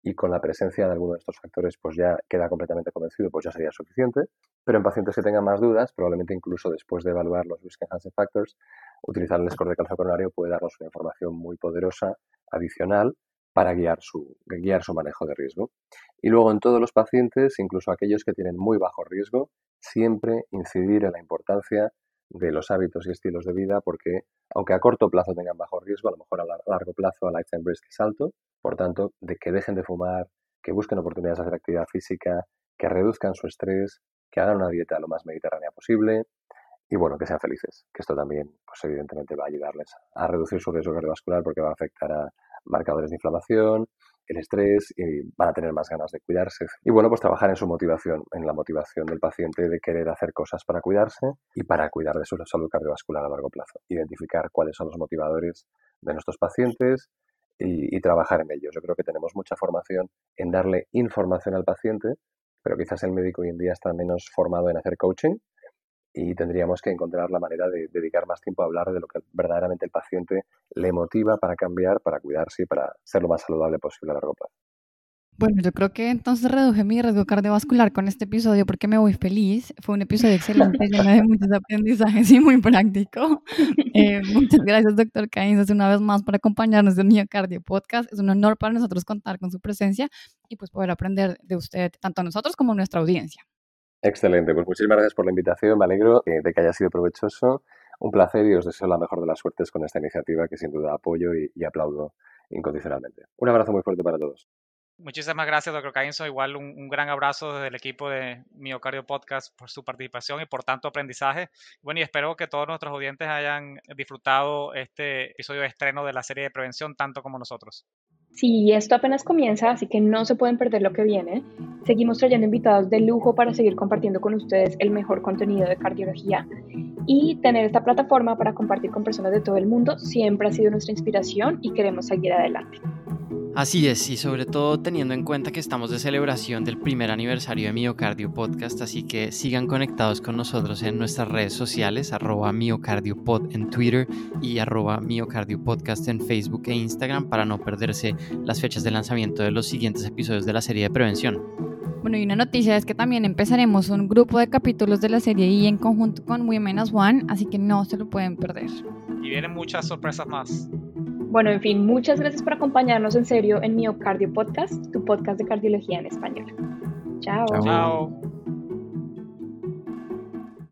y con la presencia de alguno de estos factores pues ya queda completamente convencido, pues ya sería suficiente. Pero en pacientes que tengan más dudas, probablemente incluso después de evaluar los risk enhancing factors, utilizar el score de calcio coronario puede darnos una información muy poderosa adicional para guiar su, guiar su manejo de riesgo. Y luego en todos los pacientes, incluso aquellos que tienen muy bajo riesgo, siempre incidir en la importancia de los hábitos y estilos de vida porque aunque a corto plazo tengan bajo riesgo, a lo mejor a largo plazo el lifetime risk es alto, por tanto, de que dejen de fumar, que busquen oportunidades de hacer actividad física, que reduzcan su estrés, que hagan una dieta lo más mediterránea posible y bueno, que sean felices, que esto también pues evidentemente va a ayudarles a reducir su riesgo cardiovascular porque va a afectar a marcadores de inflamación, el estrés y van a tener más ganas de cuidarse. Y bueno, pues trabajar en su motivación, en la motivación del paciente de querer hacer cosas para cuidarse y para cuidar de su salud cardiovascular a largo plazo. Identificar cuáles son los motivadores de nuestros pacientes y, trabajar en ellos. Yo creo que tenemos mucha formación en darle información al paciente, pero quizás el médico hoy en día está menos formado en hacer coaching y tendríamos que encontrar la manera de dedicar más tiempo a hablar de lo que verdaderamente el paciente le motiva para cambiar, para cuidarse y para ser lo más saludable posible a largo plazo. Bueno, yo creo que entonces reduje mi riesgo cardiovascular con este episodio porque me voy feliz. Fue un episodio excelente, lleno de muchos aprendizajes y muy práctico. Eh, muchas gracias, doctor Caínzas, una vez más por acompañarnos en Miocardio Podcast. Es un honor para nosotros contar con su presencia y pues poder aprender de usted, tanto a nosotros como a nuestra audiencia. Excelente, pues muchísimas gracias por la invitación, me alegro eh, de que haya sido provechoso. Un placer y os deseo la mejor de las suertes con esta iniciativa que sin duda apoyo y, aplaudo incondicionalmente. Un abrazo muy fuerte para todos. Muchísimas gracias, doctor Caínzo. Igual un, gran abrazo desde el equipo de Miocardio Podcast por su participación y por tanto aprendizaje. Bueno, y espero que todos nuestros oyentes hayan disfrutado este episodio de estreno de la serie de prevención tanto como nosotros. Sí, esto apenas comienza, así que no se pueden perder lo que viene. Seguimos trayendo invitados de lujo para seguir compartiendo con ustedes el mejor contenido de cardiología y tener esta plataforma para compartir con personas de todo el mundo siempre ha sido nuestra inspiración y queremos seguir adelante. Así es, y sobre todo teniendo en cuenta que estamos de celebración del primer aniversario de Miocardio Podcast, así que sigan conectados con nosotros en nuestras redes sociales, arroba miocardiopod en Twitter y arroba miocardiopodcast en Facebook e Instagram para no perderse las fechas de lanzamiento de los siguientes episodios de la serie de prevención. Bueno, y una noticia es que también empezaremos un grupo de capítulos de la serie I en conjunto con Women One, así que no se lo pueden perder. Y vienen muchas sorpresas más. Bueno, en fin, muchas gracias por acompañarnos en serio en Miocardio Podcast, tu podcast de cardiología en español. Chao. Chao.